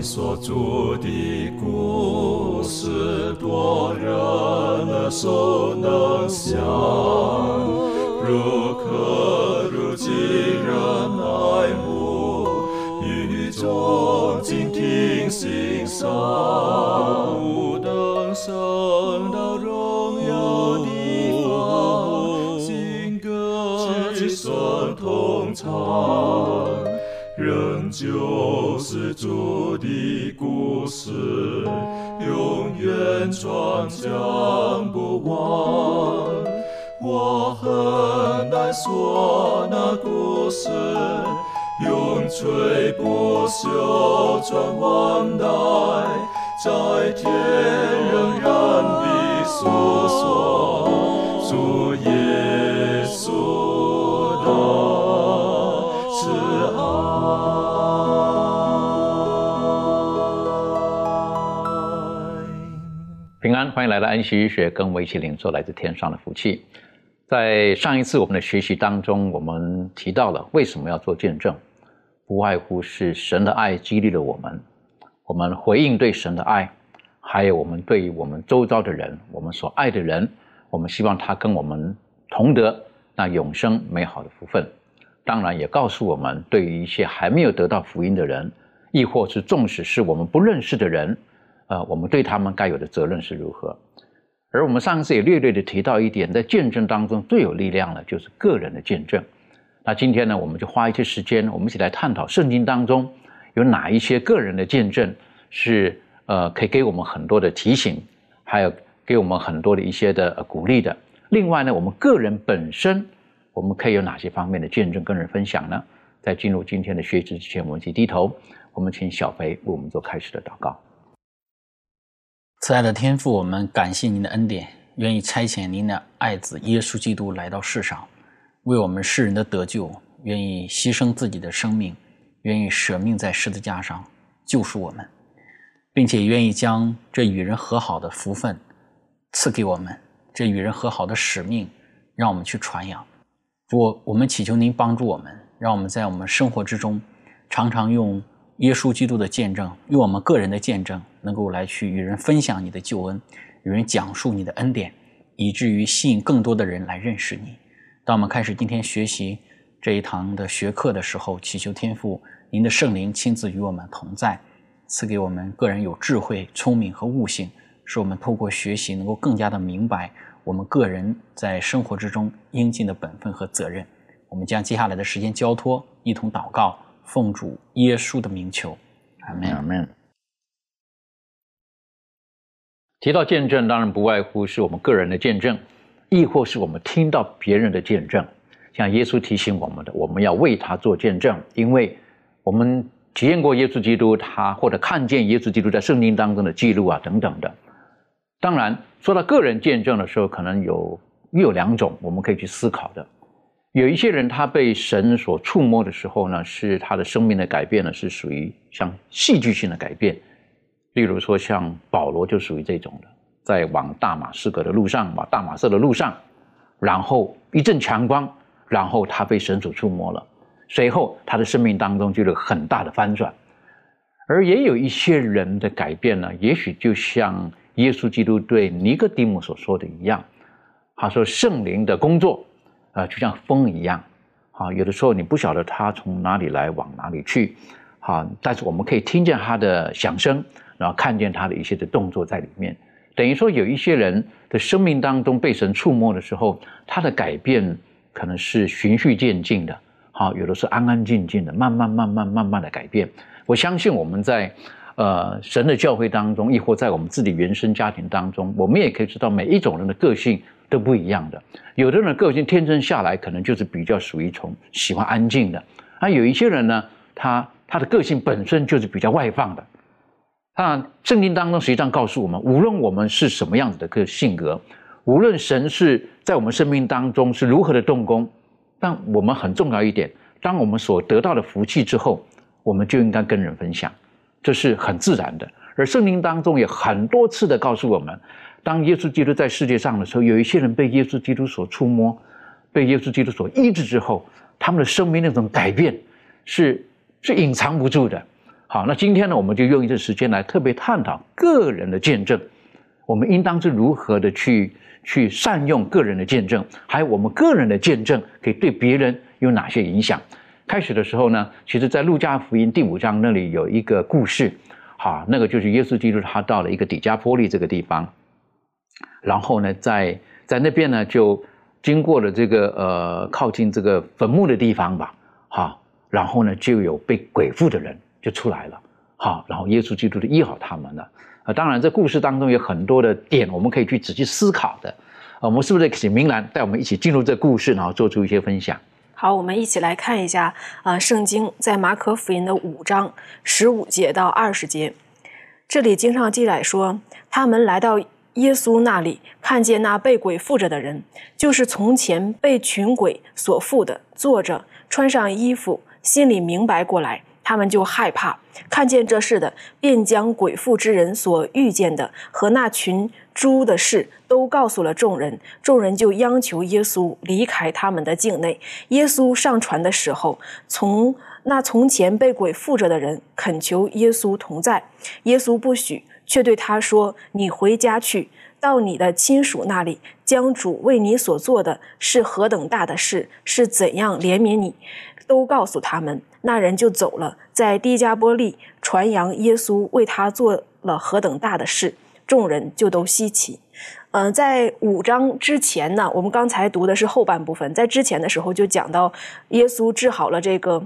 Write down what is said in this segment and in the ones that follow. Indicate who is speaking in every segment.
Speaker 1: 所著的故事，多人耳熟能详，如可如今人爱慕，与众静听欣赏，远传讲不忘。我很难说那故事，永垂不朽传万代，在天仍然的诉说主耶
Speaker 2: 欢迎来到安息医学，跟我们一起领受来自天上的福气。在上一次我们的学习当中，我们提到了为什么要做见证，不外乎是神的爱激励了我们，我们回应对神的爱，还有我们对于我们周遭的人，我们所爱的人，我们希望他跟我们同得那永生美好的福分。当然，也告诉我们，对于一些还没有得到福音的人，亦或是纵使是我们不认识的人，呃，我们对他们该有的责任是如何？而我们上次也略略的提到一点，在见证当中最有力量的就是个人的见证。那今天呢，我们就花一些时间，我们一起来探讨圣经当中有哪一些个人的见证是呃可以给我们很多的提醒，还有给我们很多的一些的、呃、鼓励的。另外呢，我们个人本身我们可以有哪些方面的见证跟人分享呢？在进入今天的学习之前，我们一起低头，我们请小肥为我们做开始的祷告。
Speaker 3: 慈爱的天父，我们感谢您的恩典，愿意差遣您的爱子耶稣基督来到世上，为我们世人的得救，愿意牺牲自己的生命，愿意舍命在十字架上救赎我们，并且愿意将这与人和好的福分赐给我们，这与人和好的使命让我们去传扬。主，我们祈求您帮助我们，让我们在我们生活之中常常用。耶稣基督的见证，用我们个人的见证，能够来去与人分享你的救恩，与人讲述你的恩典，以至于吸引更多的人来认识你。当我们开始今天学习这一堂的学课的时候，祈求天父您的圣灵亲自与我们同在，赐给我们个人有智慧、聪明和悟性，使我们透过学习能够更加的明白我们个人在生活之中应尽的本分和责任。我们将接下来的时间交托，一同祷告。奉主耶稣的名求，阿门。
Speaker 2: 阿门。提到见证，当然不外乎是我们个人的见证，亦或是我们听到别人的见证。像耶稣提醒我们的，我们要为他做见证，因为我们体验过耶稣基督，他或者看见耶稣基督在圣经当中的记录啊等等的。当然，说到个人见证的时候，可能有又有两种我们可以去思考的。有一些人，他被神所触摸的时候呢，是他的生命的改变呢，是属于像戏剧性的改变。例如说，像保罗就属于这种的，在往大马士革的路上，往大马色的路上，然后一阵强光，然后他被神所触摸了，随后他的生命当中就有很大的翻转。而也有一些人的改变呢，也许就像耶稣基督对尼哥底母所说的一样，他说圣灵的工作。啊，就像风一样，啊，有的时候你不晓得它从哪里来，往哪里去，啊，但是我们可以听见它的响声，然后看见它的一些的动作在里面。等于说，有一些人的生命当中被神触摸的时候，他的改变可能是循序渐进的，好，有的是安安静静的，慢慢、慢慢、慢慢的改变。我相信我们在呃神的教会当中，亦或在我们自己原生家庭当中，我们也可以知道每一种人的个性。都不一样的，有的人个性天生下来可能就是比较属于从喜欢安静的，而有一些人呢，他他的个性本身就是比较外放的。那圣经当中实际上告诉我们，无论我们是什么样子的个性格，无论神是在我们生命当中是如何的动工，但我们很重要一点，当我们所得到的福气之后，我们就应该跟人分享，这是很自然的。而圣经当中也很多次的告诉我们。当耶稣基督在世界上的时候，有一些人被耶稣基督所触摸，被耶稣基督所医治之后，他们的生命那种改变是是隐藏不住的。好，那今天呢，我们就用一次时间来特别探讨个人的见证，我们应当是如何的去去善用个人的见证，还有我们个人的见证可以对别人有哪些影响。开始的时候呢，其实在路加福音第五章那里有一个故事，好，那个就是耶稣基督他到了一个底加波利这个地方，然后呢，在在那边呢就。经过了这个呃靠近这个坟墓的地方吧，好，然后呢就有被鬼附的人就出来了，好，然后耶稣基督就医好他们了。啊，当然这故事当中有很多的点我们可以去仔细思考的，啊，我们是不是得请明兰带我们一起进入这故事，然后做出一些分享？
Speaker 4: 好，我们一起来看一下啊，圣经在马可福音的五章十五节到二十节，这里经上记载说，他们来到。耶稣那里看见那被鬼附着的人，就是从前被群鬼所附的，坐着穿上衣服，心里明白过来，他们就害怕。看见这事的，便将鬼附之人所遇见的和那群猪的事都告诉了众人。众人就央求耶稣离开他们的境内。耶稣上船的时候，从那从前被鬼附着的人恳求耶稣同在，耶稣不许。却对他说：“你回家去，到你的亲属那里，将主为你所做的是何等大的事，是怎样怜悯你，都告诉他们。”那人就走了，在低加波利传扬耶稣为他做了何等大的事，众人就都稀奇。嗯，在五章之前呢，我们刚才读的是后半部分，在之前的时候就讲到耶稣治好了这个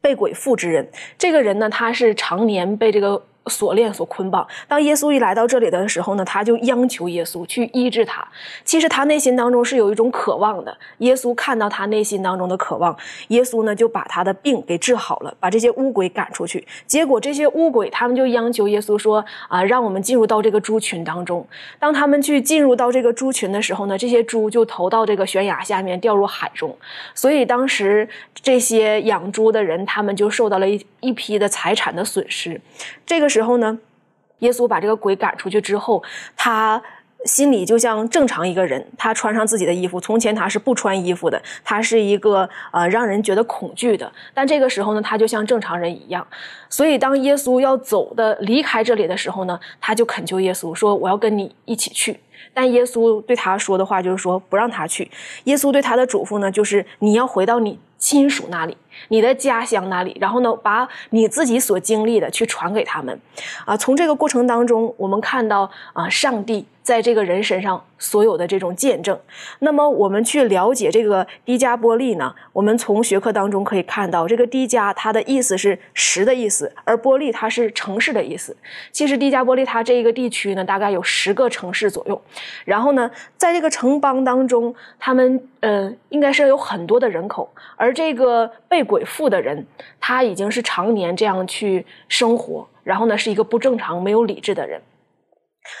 Speaker 4: 被鬼附之人。这个人呢，他是常年被这个。锁链所捆绑。当耶稣一来到这里的时候呢，他就央求耶稣去医治他。其实他内心当中是有一种渴望的。耶稣看到他内心当中的渴望，耶稣呢就把他的病给治好了，把这些乌鬼赶出去。结果这些乌鬼他们就央求耶稣说：“啊，让我们进入到这个猪群当中。”当他们去进入到这个猪群的时候呢，这些猪就投到这个悬崖下面，掉入海中。所以当时这些养猪的人，他们就受到了一一批的财产的损失。这个。时候呢，耶稣把这个鬼赶出去之后，他心里就像正常一个人。他穿上自己的衣服，从前他是不穿衣服的，他是一个呃让人觉得恐惧的。但这个时候呢，他就像正常人一样。所以当耶稣要走的离开这里的时候呢，他就恳求耶稣说：“我要跟你一起去。”但耶稣对他说的话就是说不让他去。耶稣对他的嘱咐呢，就是你要回到你。亲属那里，你的家乡那里，然后呢，把你自己所经历的去传给他们，啊，从这个过程当中，我们看到啊，上帝在这个人身上所有的这种见证。那么，我们去了解这个低加波利呢？我们从学科当中可以看到，这个低加它的意思是十的意思，而波利它是城市的意思。其实低加波利它这一个地区呢，大概有十个城市左右。然后呢，在这个城邦当中，他们呃，应该是有很多的人口，而这个被鬼附的人，他已经是常年这样去生活，然后呢，是一个不正常、没有理智的人。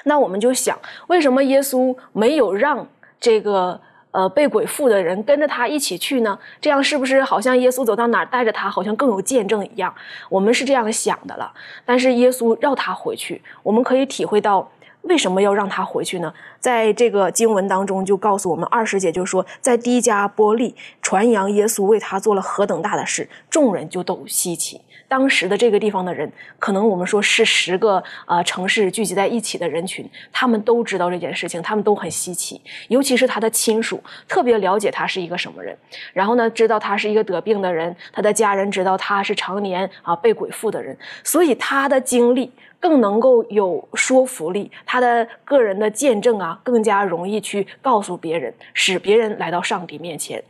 Speaker 4: 那我们就想，为什么耶稣没有让这个呃被鬼附的人跟着他一起去呢？这样是不是好像耶稣走到哪儿带着他，好像更有见证一样？我们是这样想的了。但是耶稣让他回去，我们可以体会到。为什么要让他回去呢？在这个经文当中就告诉我们，二师姐就说，在低加波利传扬耶稣为他做了何等大的事，众人就都稀奇。当时的这个地方的人，可能我们说是十个啊城市聚集在一起的人群，他们都知道这件事情，他们都很稀奇，尤其是他的亲属，特别了解他是一个什么人。然后呢，知道他是一个得病的人，他的家人知道他是常年啊被鬼附的人，所以他的经历。更能够有说服力，他的个人的见证啊，更加容易去告诉别人，使别人来到上帝面前。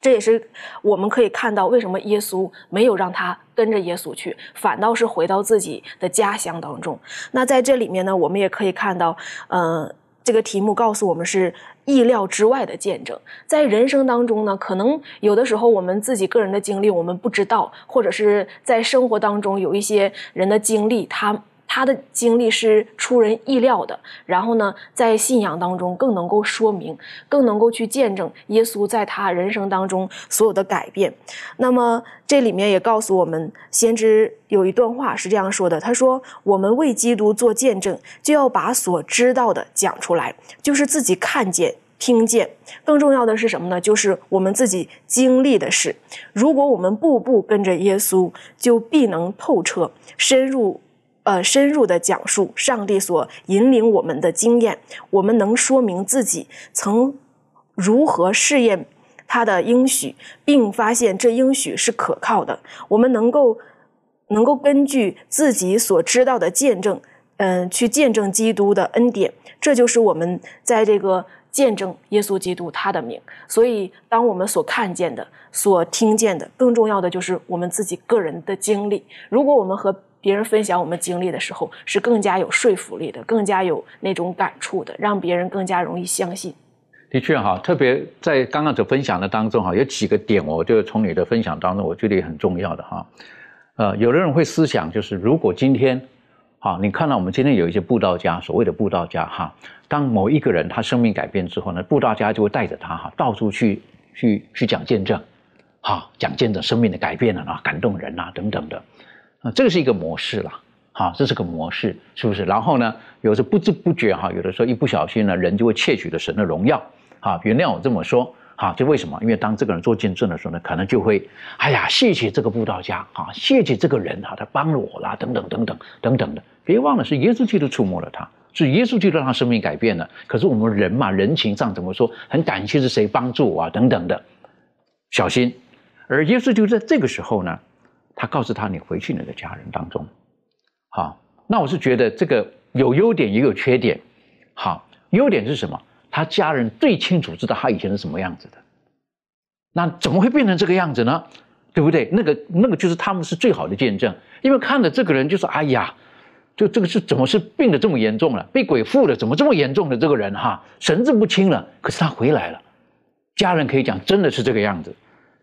Speaker 4: 这也是我们可以看到，为什么耶稣没有让他跟着耶稣去，反倒是回到自己的家乡当中。那在这里面呢，我们也可以看到，嗯，这个题目告诉我们是。意料之外的见证，在人生当中呢，可能有的时候我们自己个人的经历我们不知道，或者是在生活当中有一些人的经历，他。他的经历是出人意料的，然后呢，在信仰当中更能够说明，更能够去见证耶稣在他人生当中所有的改变。那么这里面也告诉我们，先知有一段话是这样说的：“他说，我们为基督做见证，就要把所知道的讲出来，就是自己看见。”听见。更重要的是什么呢？就是我们自己经历的事。如果我们步步跟着耶稣，就必能透彻、深入。呃，深入的讲述上帝所引领我们的经验，我们能说明自己曾如何试验他的应许，并发现这应许是可靠的。我们能够能够根据自己所知道的见证，嗯，去见证基督的恩典。这就是我们在这个见证耶稣基督他的名。所以，当我们所看见的、所听见的，更重要的就是我们自己个人的经历。如果我们和别人分享我们经历的时候，是更加有说服力的，更加有那种感触的，让别人更加容易相信。
Speaker 2: 的确哈，特别在刚刚所分享的当中哈，有几个点，我就从你的分享当中，我觉得也很重要的哈。呃，有的人会思想，就是如果今天，哈，你看到我们今天有一些布道家，所谓的布道家哈，当某一个人他生命改变之后呢，布道家就会带着他哈，到处去去去讲见证，哈，讲见证生命的改变了啊，感动人啊等等的。啊，这个是一个模式了，好，这是个模式，是不是？然后呢，有时不知不觉哈，有的时候一不小心呢，人就会窃取了神的荣耀，啊，原谅我这么说，哈，就为什么？因为当这个人做见证的时候呢，可能就会，哎呀，谢谢这个布道家，啊，谢谢这个人哈，他帮了我啦，等等等等等等的。别忘了，是耶稣基督触摸了他，是耶稣基督让他生命改变了。可是我们人嘛，人情上怎么说？很感谢是谁帮助我啊，等等的，小心。而耶稣就在这个时候呢。他告诉他：“你回去你的家人当中，好。那我是觉得这个有优点也有缺点。好，优点是什么？他家人最清楚知道他以前是什么样子的。那怎么会变成这个样子呢？对不对？那个那个就是他们是最好的见证，因为看着这个人就说：哎呀，就这个是怎么是病的这么严重了？被鬼附了？怎么这么严重的这个人哈，神志不清了？可是他回来了，家人可以讲真的是这个样子。”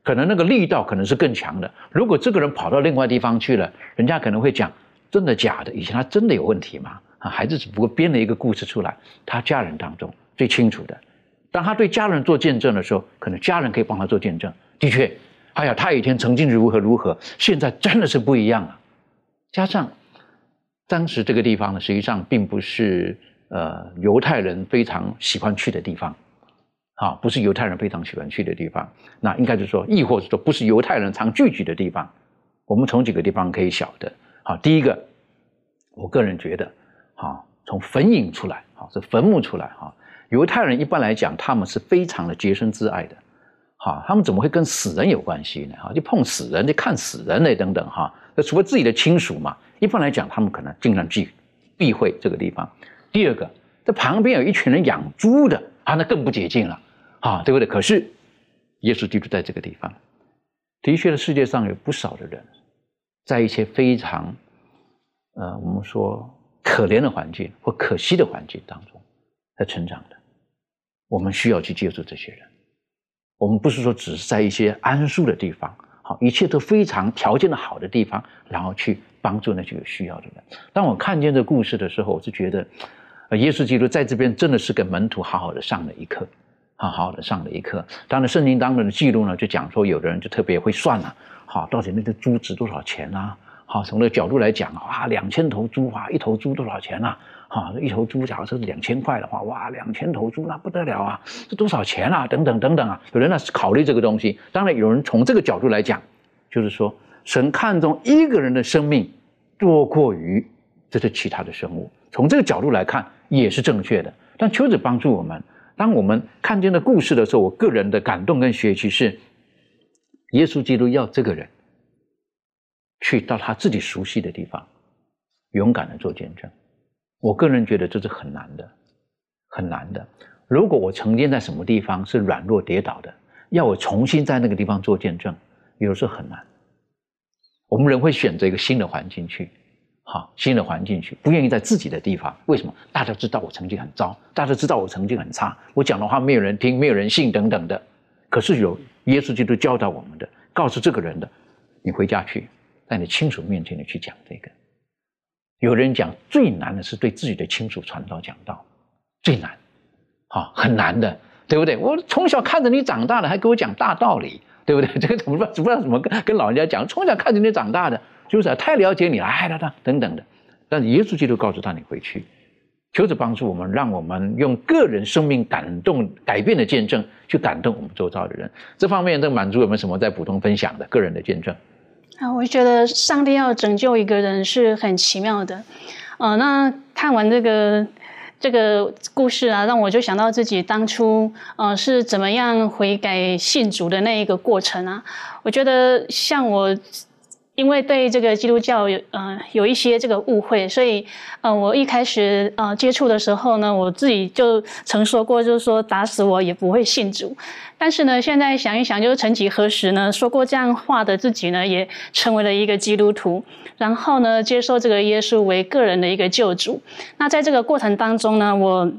Speaker 2: 可能那个力道可能是更强的。如果这个人跑到另外地方去了，人家可能会讲真的假的？以前他真的有问题吗？啊，孩子只不过编了一个故事出来。他家人当中最清楚的，当他对家人做见证的时候，可能家人可以帮他做见证。的确，哎呀，他以前曾经如何如何，现在真的是不一样了。加上当时这个地方呢，实际上并不是呃犹太人非常喜欢去的地方。啊，不是犹太人非常喜欢去的地方，那应该是说，亦或是说，不是犹太人常聚集的地方。我们从几个地方可以晓得。好，第一个，我个人觉得，哈，从坟茔出来，哈，是坟墓出来，哈，犹太人一般来讲，他们是非常的洁身自爱的，哈，他们怎么会跟死人有关系呢？哈，就碰死人，就看死人嘞，等等，哈，那除了自己的亲属嘛，一般来讲，他们可能尽量避避讳这个地方。第二个，这旁边有一群人养猪的，啊，那更不洁净了。啊，对不对？可是，耶稣基督在这个地方，的确，世界上有不少的人，在一些非常，呃，我们说可怜的环境或可惜的环境当中，在成长的。我们需要去接触这些人。我们不是说只是在一些安舒的地方，好，一切都非常条件的好的地方，然后去帮助那些有需要的人。当我看见这故事的时候，我是觉得，耶稣基督在这边真的是给门徒好好的上了一课。好好的上了一课。当然，圣经当中的记录呢，就讲说，有的人就特别会算了，好，到底那个猪值多少钱啊？好，从那个角度来讲，哇，两千头猪啊，一头猪多少钱啊？好，一头猪假如说是两千块的话，哇，两千头猪那不得了啊，这多少钱啊？等等等等啊，有人呢是考虑这个东西。当然，有人从这个角度来讲，就是说，神看重一个人的生命多过于这些其他的生物。从这个角度来看，也是正确的。但求子帮助我们。当我们看见的故事的时候，我个人的感动跟学习是，耶稣基督要这个人去到他自己熟悉的地方，勇敢的做见证。我个人觉得这是很难的，很难的。如果我曾经在什么地方是软弱跌倒的，要我重新在那个地方做见证，有时候很难。我们人会选择一个新的环境去。好，新的环境去，不愿意在自己的地方。为什么？大家知道我成绩很糟，大家知道我成绩很差，我讲的话没有人听，没有人信，等等的。可是有耶稣基督教导我们的，告诉这个人的，你回家去，在你亲属面前你去讲这个。有人讲最难的是对自己的亲属传道讲道，最难，好，很难的，对不对？我从小看着你长大的，还给我讲大道理，对不对？这个怎么不知道怎么跟老人家讲？从小看着你长大的。就是太了解你了，哎，等等等等的。但是耶稣基督告诉他：“你回去，求主帮助我们，让我们用个人生命感动、改变的见证去感动我们周遭的人。这方面，这满足有没有什么在普通分享的个人的见证？
Speaker 5: 啊，我觉得上帝要拯救一个人是很奇妙的。呃，那看完这个这个故事啊，让我就想到自己当初呃是怎么样悔改信主的那一个过程啊。我觉得像我。因为对这个基督教有呃有一些这个误会，所以呃我一开始呃接触的时候呢，我自己就曾说过，就是说打死我也不会信主。但是呢，现在想一想，就是曾几何时呢，说过这样话的自己呢，也成为了一个基督徒，然后呢，接受这个耶稣为个人的一个救主。那在这个过程当中呢，我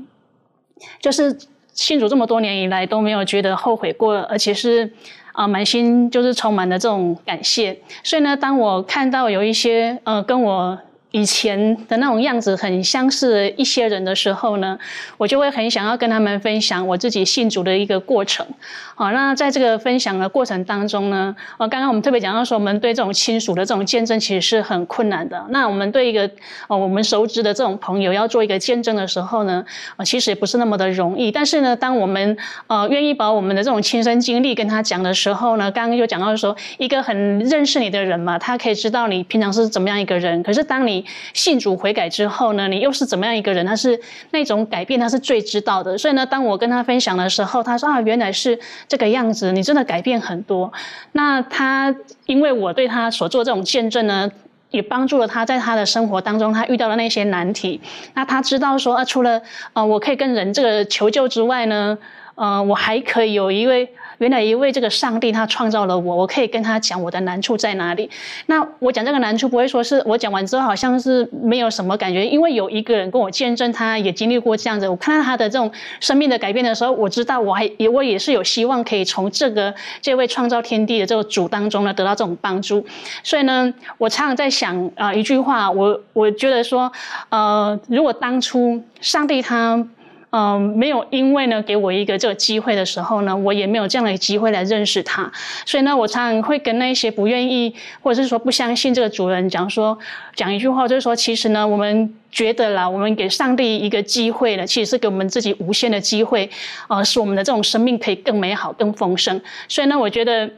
Speaker 5: 就是信主这么多年以来都没有觉得后悔过，而且是。啊，满心就是充满了这种感谢，所以呢，当我看到有一些呃跟我。以前的那种样子很相似一些人的时候呢，我就会很想要跟他们分享我自己信主的一个过程。好，那在这个分享的过程当中呢，呃，刚刚我们特别讲到说，我们对这种亲属的这种见证其实是很困难的。那我们对一个呃我们熟知的这种朋友要做一个见证的时候呢，呃，其实也不是那么的容易。但是呢，当我们呃愿意把我们的这种亲身经历跟他讲的时候呢，刚刚就讲到说，一个很认识你的人嘛，他可以知道你平常是怎么样一个人。可是当你信主悔改之后呢，你又是怎么样一个人？他是那种改变，他是最知道的。所以呢，当我跟他分享的时候，他说啊，原来是这个样子，你真的改变很多。那他因为我对他所做这种见证呢，也帮助了他在他的生活当中，他遇到的那些难题。那他知道说啊，除了呃，我可以跟人这个求救之外呢，呃，我还可以有一位。原来一位这个上帝他创造了我，我可以跟他讲我的难处在哪里。那我讲这个难处不会说是我讲完之后好像是没有什么感觉，因为有一个人跟我见证，他也经历过这样子。我看到他的这种生命的改变的时候，我知道我还也我也是有希望可以从这个这位创造天地的这个主当中呢得到这种帮助。所以呢，我常常在想啊一句话，我我觉得说，呃，如果当初上帝他。嗯，没有，因为呢，给我一个这个机会的时候呢，我也没有这样的机会来认识他，所以呢，我常常会跟那些不愿意或者是说不相信这个主人讲说，讲一句话，就是说，其实呢，我们觉得啦，我们给上帝一个机会了，其实是给我们自己无限的机会，呃，使我们的这种生命可以更美好、更丰盛。所以呢，我觉得。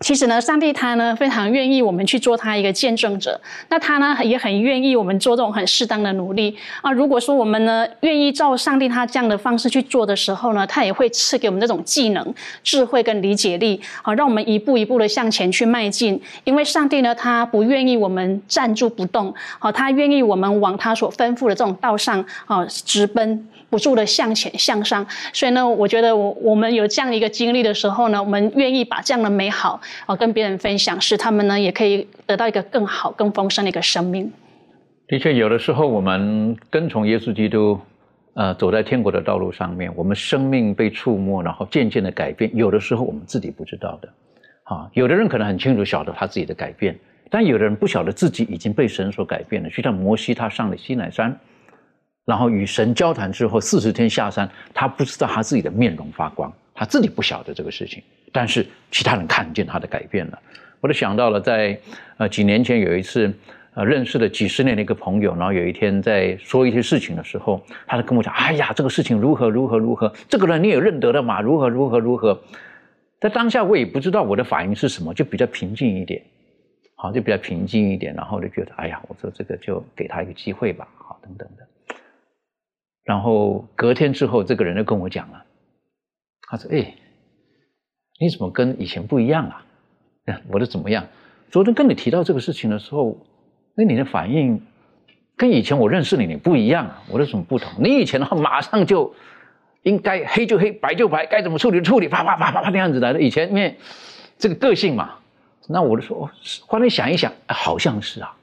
Speaker 5: 其实呢，上帝他呢非常愿意我们去做他一个见证者，那他呢也很愿意我们做这种很适当的努力啊。如果说我们呢愿意照上帝他这样的方式去做的时候呢，他也会赐给我们这种技能、智慧跟理解力，好让我们一步一步的向前去迈进。因为上帝呢，他不愿意我们站住不动，好，他愿意我们往他所吩咐的这种道上啊直奔。不住的向前向上，所以呢，我觉得我我们有这样一个经历的时候呢，我们愿意把这样的美好啊跟别人分享，使他们呢也可以得到一个更好、更丰盛的一个生命。
Speaker 2: 的确，有的时候我们跟从耶稣基督，呃，走在天国的道路上面，我们生命被触摸，然后渐渐的改变。有的时候我们自己不知道的，啊，有的人可能很清楚晓得他自己的改变，但有的人不晓得自己已经被神所改变了。就像摩西，他上了西奈山。然后与神交谈之后，四十天下山，他不知道他自己的面容发光，他自己不晓得这个事情，但是其他人看见他的改变了。我就想到了，在呃几年前有一次，呃认识了几十年的一个朋友，然后有一天在说一些事情的时候，他就跟我讲：“哎呀，这个事情如何如何如何，这个人你也认得的嘛？如何如何如何。”在当下我也不知道我的反应是什么，就比较平静一点，好，就比较平静一点，然后就觉得：“哎呀，我说这个就给他一个机会吧，好，等等的。”然后隔天之后，这个人就跟我讲了，他说：“哎，你怎么跟以前不一样啊？”我的：“怎么样？昨天跟你提到这个事情的时候，那你的反应跟以前我认识你你不一样啊？我说什么不同？你以前的话马上就应该黑就黑，白就白，该怎么处理处理，啪啪啪啪啪那样子来的。以前因为这个个性嘛，那我就说，后来想一想，好像是啊。”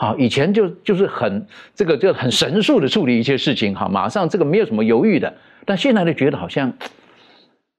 Speaker 2: 好，以前就就是很这个就很神速的处理一些事情，哈，马上这个没有什么犹豫的。但现在就，觉得好像，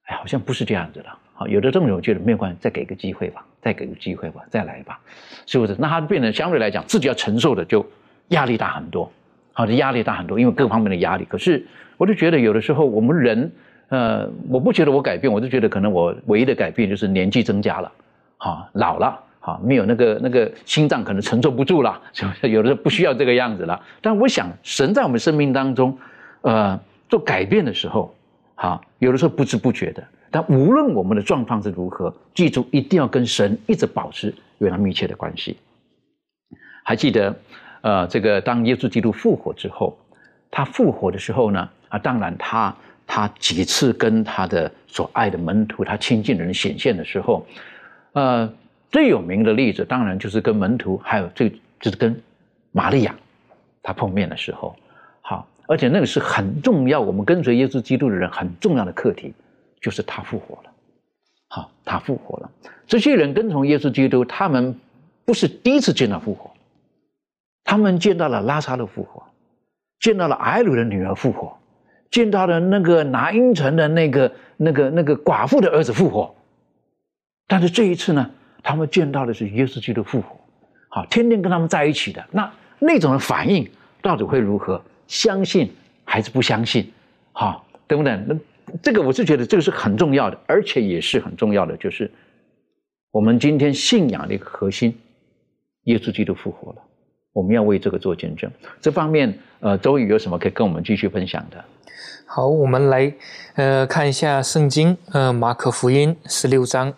Speaker 2: 哎，好像不是这样子的。好，有的这种人觉得没有关系，再给个机会吧，再给个机会吧，再来吧，是不是？那他变得相对来讲自己要承受的就压力大很多，好，的压力大很多，因为各方面的压力。可是我就觉得有的时候我们人，呃，我不觉得我改变，我就觉得可能我唯一的改变就是年纪增加了，好，老了。好，没有那个那个心脏可能承受不住了，是不是？有的时候不需要这个样子了。但我想，神在我们生命当中，呃，做改变的时候，好，有的时候不知不觉的。但无论我们的状况是如何，记住一定要跟神一直保持与他密切的关系。还记得，呃，这个当耶稣基督复活之后，他复活的时候呢，啊，当然他他几次跟他的所爱的门徒、他亲近的人显现的时候，呃。最有名的例子，当然就是跟门徒，还有最就是跟玛利亚，他碰面的时候，好，而且那个是很重要，我们跟随耶稣基督的人很重要的课题，就是他复活了，好，他复活了。这些人跟从耶稣基督，他们不是第一次见到复活，他们见到了拉萨的复活，见到了埃鲁的女儿复活，见到了那个拿因城的那个那个那个寡妇的儿子复活，但是这一次呢？他们见到的是耶稣基督复活，好，天天跟他们在一起的那那种的反应到底会如何？相信还是不相信？好，对不对？那这个我是觉得这个是很重要的，而且也是很重要的，就是我们今天信仰的一个核心，耶稣基督复活了，我们要为这个做见证。这方面，呃，周宇有什么可以跟我们继续分享的？
Speaker 6: 好，我们来呃看一下圣经，呃，马可福音十六章。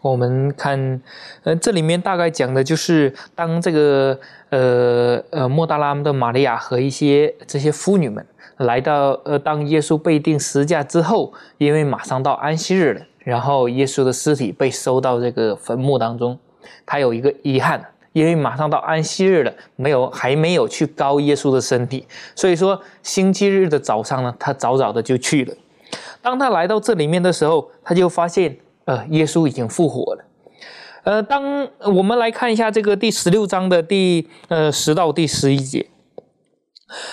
Speaker 6: 我们看，呃，这里面大概讲的就是，当这个呃呃莫大拉的玛利亚和一些这些妇女们来到，呃，当耶稣被钉十架之后，因为马上到安息日了，然后耶稣的尸体被收到这个坟墓当中，他有一个遗憾，因为马上到安息日了，没有还没有去高耶稣的身体，所以说星期日的早上呢，他早早的就去了。当他来到这里面的时候，他就发现。呃，耶稣已经复活了。呃，当我们来看一下这个第十六章的第呃十到第十一节，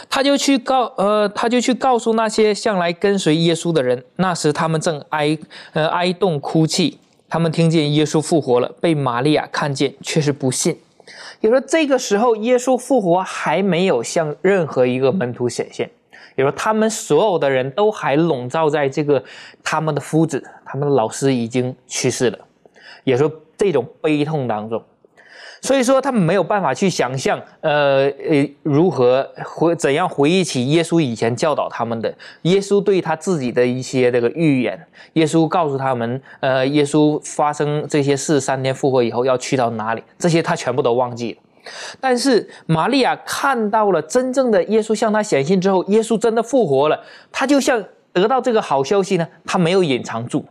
Speaker 6: 他就去告呃，他就去告诉那些向来跟随耶稣的人，那时他们正哀呃哀动哭泣，他们听见耶稣复活了，被玛利亚看见，却是不信。也说这个时候耶稣复活还没有向任何一个门徒显现。也说，他们所有的人都还笼罩在这个他们的夫子、他们的老师已经去世了，也说这种悲痛当中，所以说他们没有办法去想象，呃呃，如何回怎样回忆起耶稣以前教导他们的，耶稣对他自己的一些这个预言，耶稣告诉他们，呃，耶稣发生这些事三天复活以后要去到哪里，这些他全部都忘记了。但是玛利亚看到了真正的耶稣向她显现之后，耶稣真的复活了。她就像得到这个好消息呢，她没有隐藏住，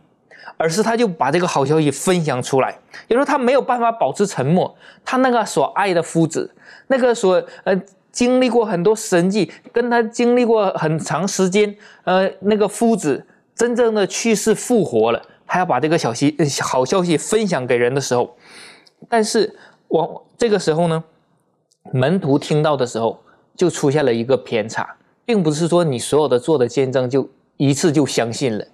Speaker 6: 而是她就把这个好消息分享出来。有时候她没有办法保持沉默，她那个所爱的夫子，那个所呃经历过很多神迹，跟他经历过很长时间，呃那个夫子真正的去世复活了，他要把这个消息好消息分享给人的时候，但是。我这个时候呢，门徒听到的时候就出现了一个偏差，并不是说你所有的做的见证就一次就相信了。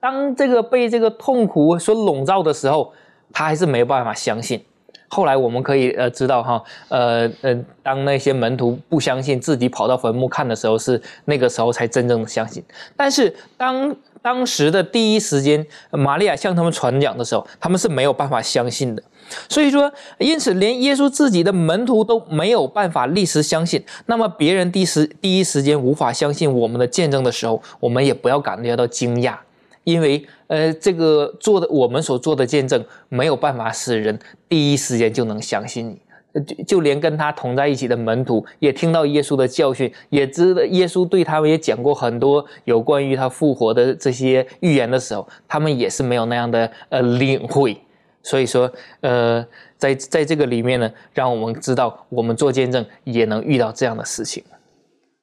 Speaker 6: 当这个被这个痛苦所笼罩的时候，他还是没有办法相信。后来我们可以呃知道哈，呃呃，当那些门徒不相信自己跑到坟墓看的时候，是那个时候才真正的相信。但是当当时的第一时间，玛利亚向他们传讲的时候，他们是没有办法相信的。所以说，因此连耶稣自己的门徒都没有办法立时相信。那么别人第时第一时间无法相信我们的见证的时候，我们也不要感觉到惊讶，因为呃，这个做的我们所做的见证没有办法使人第一时间就能相信你。就就连跟他同在一起的门徒也听到耶稣的教训，也知道耶稣对他们也讲过很多有关于他复活的这些预言的时候，他们也是没有那样的呃领会。所以说，呃，在在这个里面呢，让我们知道，我们做见证也能遇到这样的事情。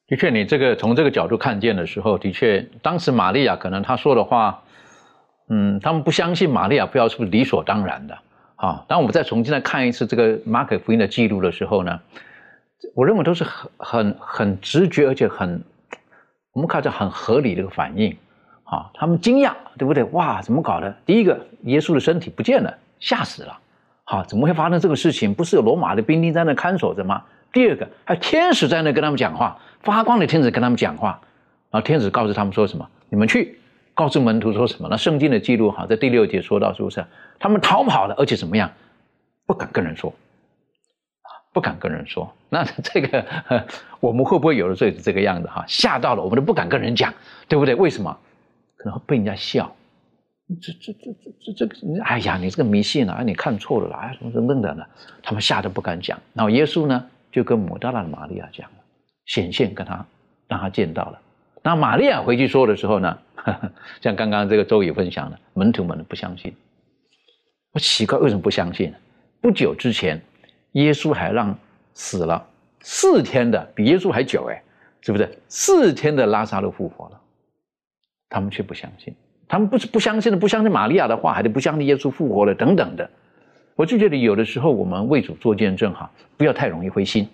Speaker 2: 的确，你这个从这个角度看见的时候，的确，当时玛利亚可能她说的话，嗯，他们不相信玛利亚，不知道是不是理所当然的啊。当我们再重新再看一次这个马可福音的记录的时候呢，我认为都是很很很直觉，而且很我们看着很合理的一个反应啊。他们惊讶，对不对？哇，怎么搞的？第一个，耶稣的身体不见了。吓死了！好，怎么会发生这个事情？不是有罗马的兵丁在那看守着吗？第二个，还有天使在那跟他们讲话，发光的天使跟他们讲话，然后天使告诉他们说什么？你们去告诉门徒说什么？那圣经的记录哈，在第六节说到是不是？他们逃跑了，而且怎么样？不敢跟人说，不敢跟人说。那这个 我们会不会有的时候也是这个样子哈？吓到了，我们都不敢跟人讲，对不对？为什么？可能会被人家笑。这这这这这这个，哎呀，你这个迷信啊，你看错了啦，什么什么等等的，他们吓得不敢讲。然后耶稣呢，就跟母大拉的玛利亚讲了，显现跟他，让他见到了。那玛利亚回去说的时候呢，像刚刚这个周宇分享的，门徒们不相信。我奇怪，为什么不相信？不久之前，耶稣还让死了四天的，比耶稣还久哎，是不是？四天的拉萨路复活了，他们却不相信。他们不是不相信的，不相信玛利亚的话，还得不相信耶稣复活了等等的。我就觉得有的时候我们为主做见证哈，不要太容易灰心，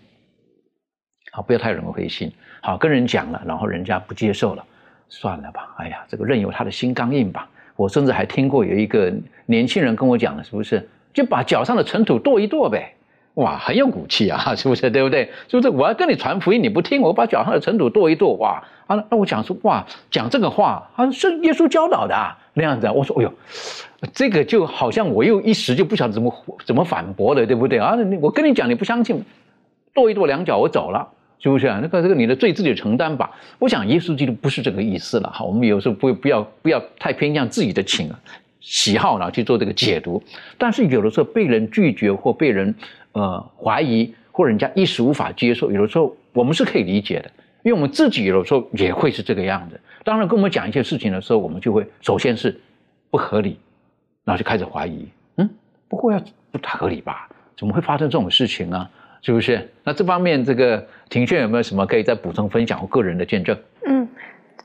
Speaker 2: 好，不要太容易灰心。好，跟人讲了，然后人家不接受了，算了吧。哎呀，这个任由他的心刚硬吧。我甚至还听过有一个年轻人跟我讲的，是不是就把脚上的尘土跺一跺呗？哇，很有骨气啊，是不是？对不对？是不是？我要跟你传福音，你不听，我把脚上的尘土跺一跺，哇！啊，那我讲说，哇，讲这个话，啊，是耶稣教导的那样子。啊我说，哎呦，这个就好像我又一时就不晓得怎么怎么反驳了，对不对啊？我跟你讲，你不相信，跺一跺两脚，我走了，是不是啊？那个这个你的罪自己承担吧。我想耶稣基督不是这个意思了哈。我们有时候不不要不要太偏向自己的情喜好呢去做这个解读。但是有的时候被人拒绝或被人。呃，怀疑或人家一时无法接受，有的时候我们是可以理解的，因为我们自己有的时候也会是这个样子。当然，跟我们讲一些事情的时候，我们就会首先是不合理，然后就开始怀疑，嗯，不过要不太合理吧？怎么会发生这种事情呢？是不是？那这方面，这个庭炫有没有什么可以再补充分享或个人的见证？
Speaker 7: 嗯，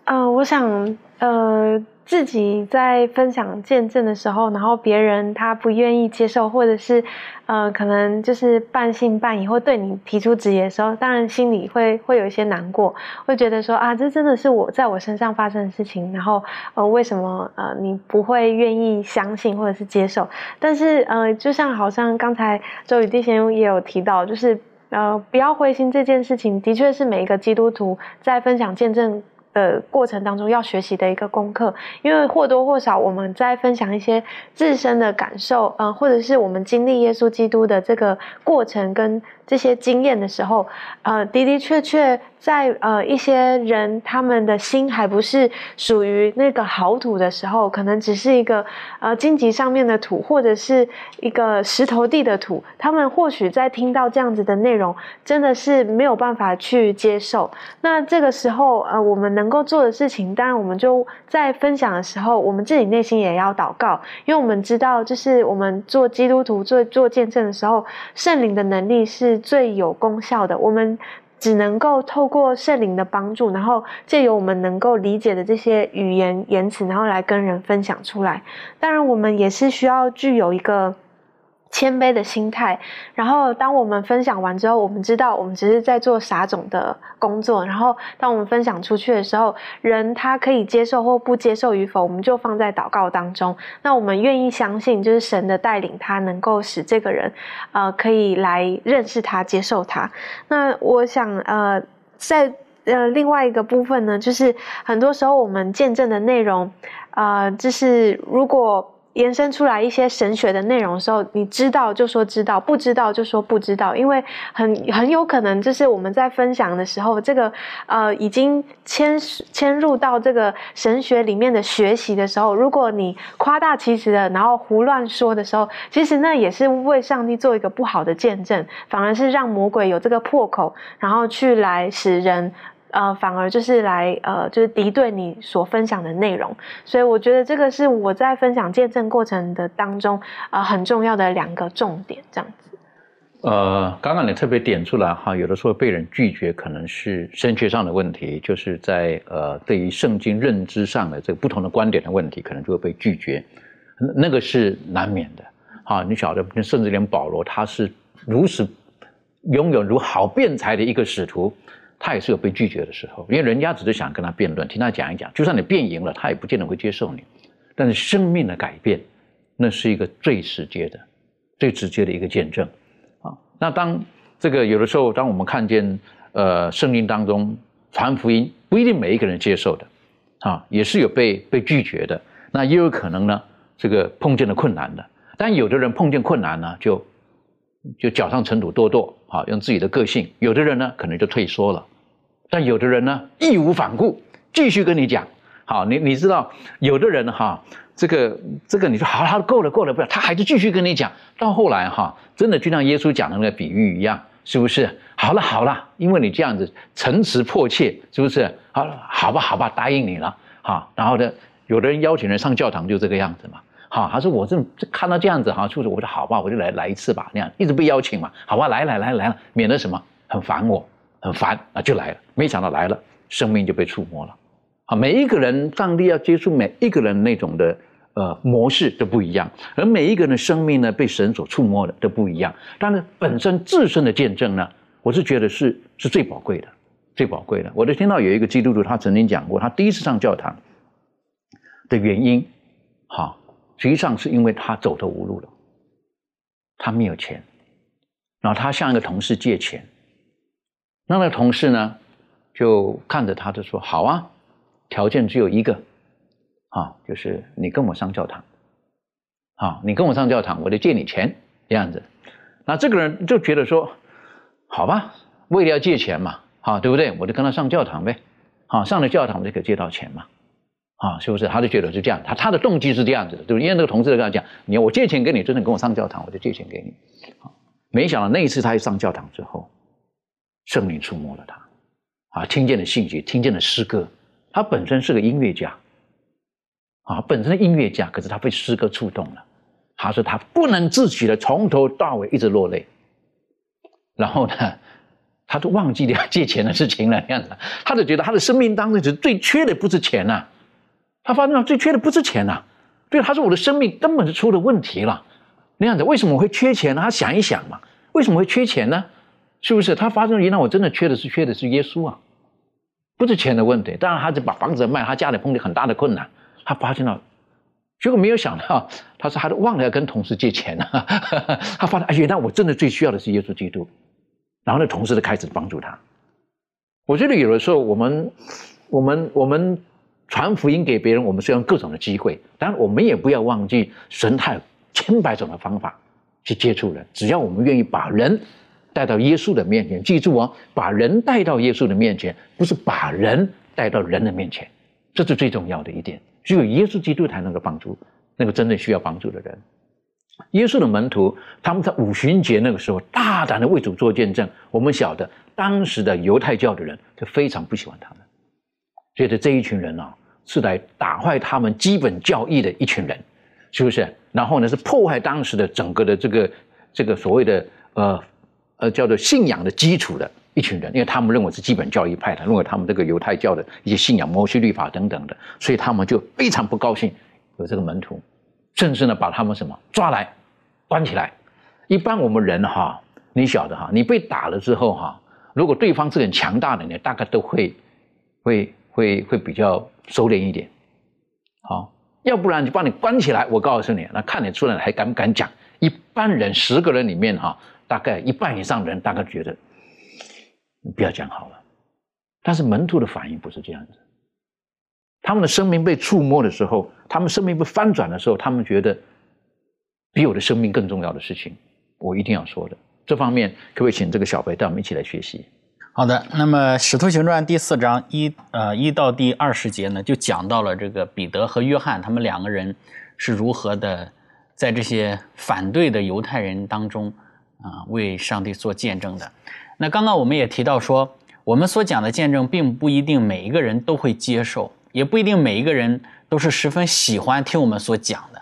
Speaker 7: 呃，我想，呃。自己在分享见证的时候，然后别人他不愿意接受，或者是，呃，可能就是半信半疑，或对你提出质疑的时候，当然心里会会有一些难过，会觉得说啊，这真的是我在我身上发生的事情，然后呃，为什么呃你不会愿意相信或者是接受？但是呃，就像好像刚才周宇弟先生也有提到，就是呃，不要灰心，这件事情的确是每一个基督徒在分享见证。的过程当中要学习的一个功课，因为或多或少我们在分享一些自身的感受，嗯，或者是我们经历耶稣基督的这个过程跟这些经验的时候，呃，的的确确。在呃一些人他们的心还不是属于那个好土的时候，可能只是一个呃荆棘上面的土，或者是一个石头地的土，他们或许在听到这样子的内容，真的是没有办法去接受。那这个时候呃，我们能够做的事情，当然我们就在分享的时候，我们自己内心也要祷告，因为我们知道，就是我们做基督徒做做见证的时候，圣灵的能力是最有功效的。我们。只能够透过圣灵的帮助，然后借由我们能够理解的这些语言言辞，然后来跟人分享出来。当然，我们也是需要具有一个。谦卑的心态，然后当我们分享完之后，我们知道我们只是在做撒种的工作。然后当我们分享出去的时候，人他可以接受或不接受与否，我们就放在祷告当中。那我们愿意相信，就是神的带领，他能够使这个人，呃，可以来认识他、接受他。那我想，呃，在呃另外一个部分呢，就是很多时候我们见证的内容，呃，就是如果。延伸出来一些神学的内容的时候，你知道就说知道，不知道就说不知道，因为很很有可能就是我们在分享的时候，这个呃已经迁迁入到这个神学里面的学习的时候，如果你夸大其词的，然后胡乱说的时候，其实那也是为上帝做一个不好的见证，反而是让魔鬼有这个破口，然后去来使人。呃，反而就是来呃，就是敌对你所分享的内容，所以我觉得这个是我在分享见证过程的当中啊很重要的两个重点，这样子。
Speaker 2: 呃，刚刚你特别点出来哈，有的时候被人拒绝可能是升学上的问题，就是在呃对于圣经认知上的这个不同的观点的问题，可能就会被拒绝，那个是难免的。啊，你晓得，甚至连保罗他是如此拥有如好辩才的一个使徒。他也是有被拒绝的时候，因为人家只是想跟他辩论，听他讲一讲，就算你辩赢了，他也不见得会接受你。但是生命的改变，那是一个最直接的、最直接的一个见证啊。那当这个有的时候，当我们看见呃圣经当中传福音，不一定每一个人接受的啊，也是有被被拒绝的。那也有可能呢，这个碰见了困难的。但有的人碰见困难呢，就就脚上尘土多多，啊，用自己的个性；有的人呢，可能就退缩了；但有的人呢，义无反顾，继续跟你讲。好，你你知道，有的人哈，这个这个，你说好，他够了够了，不要，他还是继续跟你讲。到后来哈，真的就像耶稣讲的那个比喻一样，是不是？好了好了，因为你这样子陈词迫切，是不是？好，好吧好吧，答应你了。好，然后呢，有的人邀请人上教堂就这个样子嘛。好，他说我这看到这样子哈，就是我说好吧，我就来来一次吧，那样一直被邀请嘛，好吧，来来来来了，免得什么很烦我，很烦啊，就来了。没想到来了，生命就被触摸了。啊，每一个人，上帝要接触每一个人那种的呃模式都不一样，而每一个人的生命呢，被神所触摸的都不一样。但是本身自身的见证呢，我是觉得是是最宝贵的，最宝贵的。我都听到有一个基督徒，他曾经讲过，他第一次上教堂的原因，哈。实际上是因为他走投无路了，他没有钱，然后他向一个同事借钱，那个同事呢就看着他就说：“好啊，条件只有一个，啊，就是你跟我上教堂，啊，你跟我上教堂，我就借你钱这样子。”那这个人就觉得说：“好吧，为了要借钱嘛，啊，对不对？我就跟他上教堂呗，啊，上了教堂我就可以借到钱嘛。”啊，是不是？他就觉得是这样，他他的动机是这样子的，对不对？因为那个同事跟他讲，你我借钱给你，真的跟我上教堂，我就借钱给你。啊，没想到那一次他一上教堂之后，圣灵触摸了他，啊，听见了信息，听见了诗歌。他本身是个音乐家，啊，本身音乐家，可是他被诗歌触动了。他说他不能自己的从头到尾一直落泪，然后呢，他都忘记了借钱的事情了，这样子，他就觉得他的生命当中是最缺的不是钱呐。他发现最缺的不是钱呐，对，他说我的生命根本是出了问题了，那样子为什么会缺钱呢？他想一想嘛，为什么会缺钱呢？是不是他发现原来我真的缺的是缺的是耶稣啊，不是钱的问题。当然，他就把房子卖，他家里碰到很大的困难，他发现了，结果没有想到，他说他都忘了要跟同事借钱了，他发现，原来我真的最需要的是耶稣基督，然后那同事就开始帮助他。我觉得有的时候我们，我们，我们。传福音给别人，我们是用各种的机会，当然我们也不要忘记，神他有千百种的方法去接触人。只要我们愿意把人带到耶稣的面前，记住哦，把人带到耶稣的面前，不是把人带到人的面前，这是最重要的一点。只有耶稣基督才能够帮助那个真正需要帮助的人。耶稣的门徒他们在五旬节那个时候大胆的为主做见证，我们晓得当时的犹太教的人就非常不喜欢他们，觉得这一群人啊。是来打坏他们基本教义的一群人，是不是？然后呢，是破坏当时的整个的这个这个所谓的呃呃叫做信仰的基础的一群人，因为他们认为是基本教义派的，认为他们这个犹太教的一些信仰、摩西律法等等的，所以他们就非常不高兴有这个门徒，甚至呢把他们什么抓来关起来。一般我们人哈，你晓得哈，你被打了之后哈，如果对方是很强大的，你大概都会会。会会比较收敛一点，好，要不然就把你关起来。我告诉你，那看你出来还敢不敢讲？一般人十个人里面哈，大概一半以上的人大概觉得你不要讲好了。但是门徒的反应不是这样子，他们的生命被触摸的时候，他们生命被翻转的时候，他们觉得比我的生命更重要的事情，我一定要说的。这方面可不可以请这个小白带我们一起来学习？
Speaker 3: 好的，那么《使徒行传》第四章一呃一到第二十节呢，就讲到了这个彼得和约翰他们两个人是如何的在这些反对的犹太人当中啊为上帝做见证的。那刚刚我们也提到说，我们所讲的见证并不一定每一个人都会接受，也不一定每一个人都是十分喜欢听我们所讲的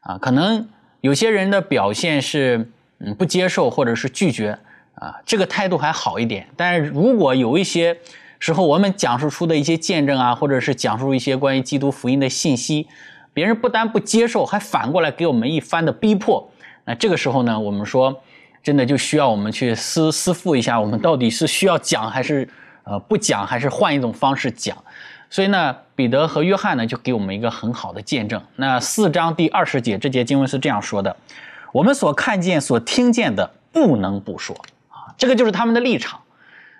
Speaker 3: 啊。可能有些人的表现是嗯不接受或者是拒绝。啊，这个态度还好一点，但是如果有一些时候我们讲述出的一些见证啊，或者是讲述一些关于基督福音的信息，别人不但不接受，还反过来给我们一番的逼迫，那这个时候呢，我们说真的就需要我们去思思复一下，我们到底是需要讲还是呃不讲，还是换一种方式讲？所以呢，彼得和约翰呢就给我们一个很好的见证。那四章第二十节这节经文是这样说的：我们所看见、所听见的，不能不说。这个就是他们的立场。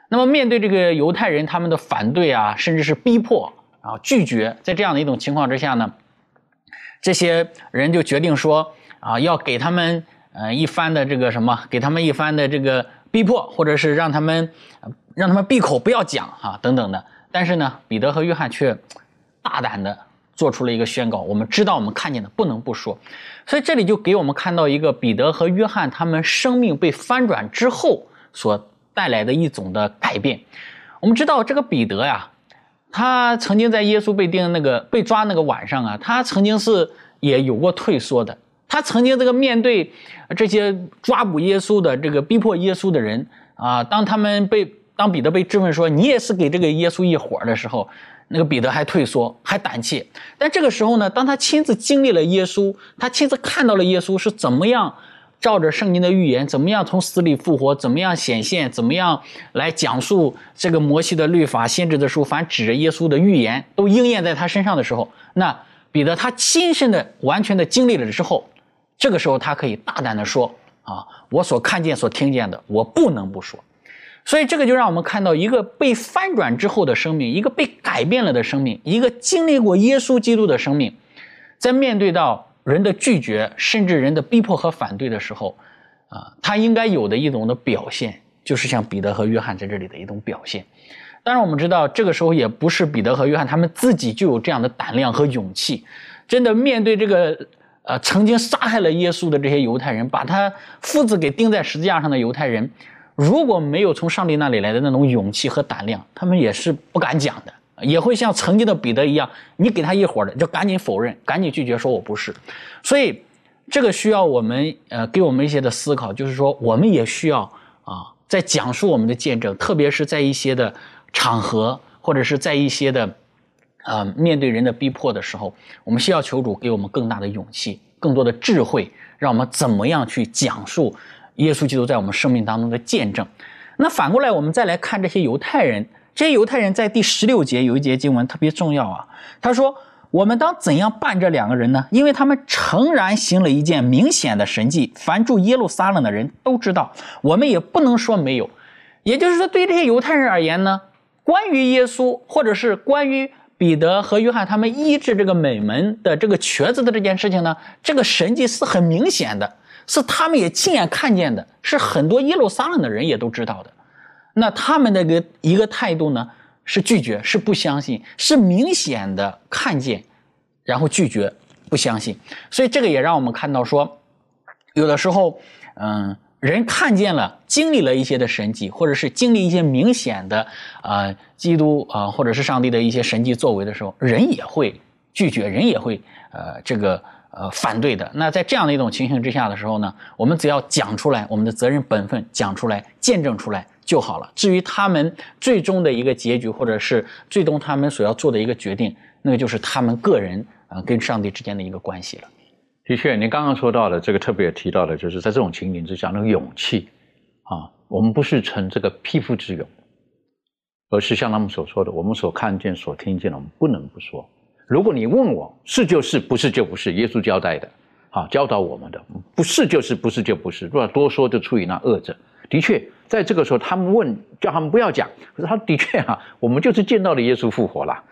Speaker 3: 那么，面对这个犹太人他们的反对啊，甚至是逼迫啊、拒绝，在这样的一种情况之下呢，这些人就决定说啊，要给他们呃一番的这个什么，给他们一番的这个逼迫，或者是让他们让他们闭口不要讲啊等等的。但是呢，彼得和约翰却大胆的做出了一个宣告：我们知道我们看见的不能不说。所以这里就给我们看到一个彼得和约翰他们生命被翻转之后所带来的一种的改变。我们知道这个彼得呀，他曾经在耶稣被钉那个被抓那个晚上啊，他曾经是也有过退缩的。他曾经这个面对这些抓捕耶稣的这个逼迫耶稣的人啊，当他们被当彼得被质问说你也是给这个耶稣一伙的时候，那个彼得还退缩，还胆怯。但这个时候呢，当他亲自经历了耶稣，他亲自看到了耶稣是怎么样照着圣经的预言，怎么样从死里复活，怎么样显现，怎么样来讲述这个摩西的律法、先知的书，凡指着耶稣的预言都应验在他身上的时候，那彼得他亲身的、完全的经历了之后。这个时候，他可以大胆的说：“啊，我所看见、所听见的，我不能不说。”所以，这个就让我们看到一个被翻转之后的生命，一个被改变了的生命，一个经历过耶稣基督的生命，在面对到人的拒绝，甚至人的逼迫和反对的时候，啊，他应该有的一种的表现，就是像彼得和约翰在这里的一种表现。当然，我们知道，这个时候也不是彼得和约翰他们自己就有这样的胆量和勇气，真的面对这个。呃，曾经杀害了耶稣的这些犹太人，把他父子给钉在十字架上的犹太人，如果没有从上帝那里来的那种勇气和胆量，他们也是不敢讲的，也会像曾经的彼得一样，你给他一伙的就赶紧否认，赶紧拒绝，说我不是。所以，这个需要我们呃给我们一些的思考，就是说我们也需要啊，在讲述我们的见证，特别是在一些的场合，或者是在一些的。啊，面对人的逼迫的时候，我们需要求主给我们更大的勇气、更多的智慧，让我们怎么样去讲述耶稣基督在我们生命当中的见证。那反过来，我们再来看这些犹太人，这些犹太人在第十六节有一节经文特别重要啊。他说：“我们当怎样办这两个人呢？因为他们诚然行了一件明显的神迹，凡住耶路撒冷的人都知道。我们也不能说没有。也就是说，对这些犹太人而言呢，关于耶稣，或者是关于……彼得和约翰他们医治这个美门的这个瘸子的这件事情呢，这个神迹是很明显的，是他们也亲眼看见的，是很多耶路撒冷的人也都知道的。那他们的个一个态度呢，是拒绝，是不相信，是明显的看见，然后拒绝，不相信。所以这个也让我们看到说，有的时候，嗯。人看见了，经历了一些的神迹，或者是经历一些明显的啊，基督啊，或者是上帝的一些神迹作为的时候，人也会拒绝，人也会呃这个呃反对的。那在这样的一种情形之下的时候呢，我们只要讲出来，我们的责任本分讲出来，见证出来就好了。至于他们最终的一个结局，或者是最终他们所要做的一个决定，那个就是他们个人啊跟上帝之间的一个关系了。
Speaker 2: 的确，您刚刚说到的这个特别提到的，就是在这种情景之下，那个勇气啊，我们不是成这个匹夫之勇，而是像他们所说的，我们所看见、所听见的，我们不能不说。如果你问我是就是，不是就不是，耶稣交代的，啊，教导我们的，不是就是，不是就不是。如果多说，就出于那恶者。的确，在这个时候，他们问，叫他们不要讲。可是他的确啊，我们就是见到了耶稣复活了。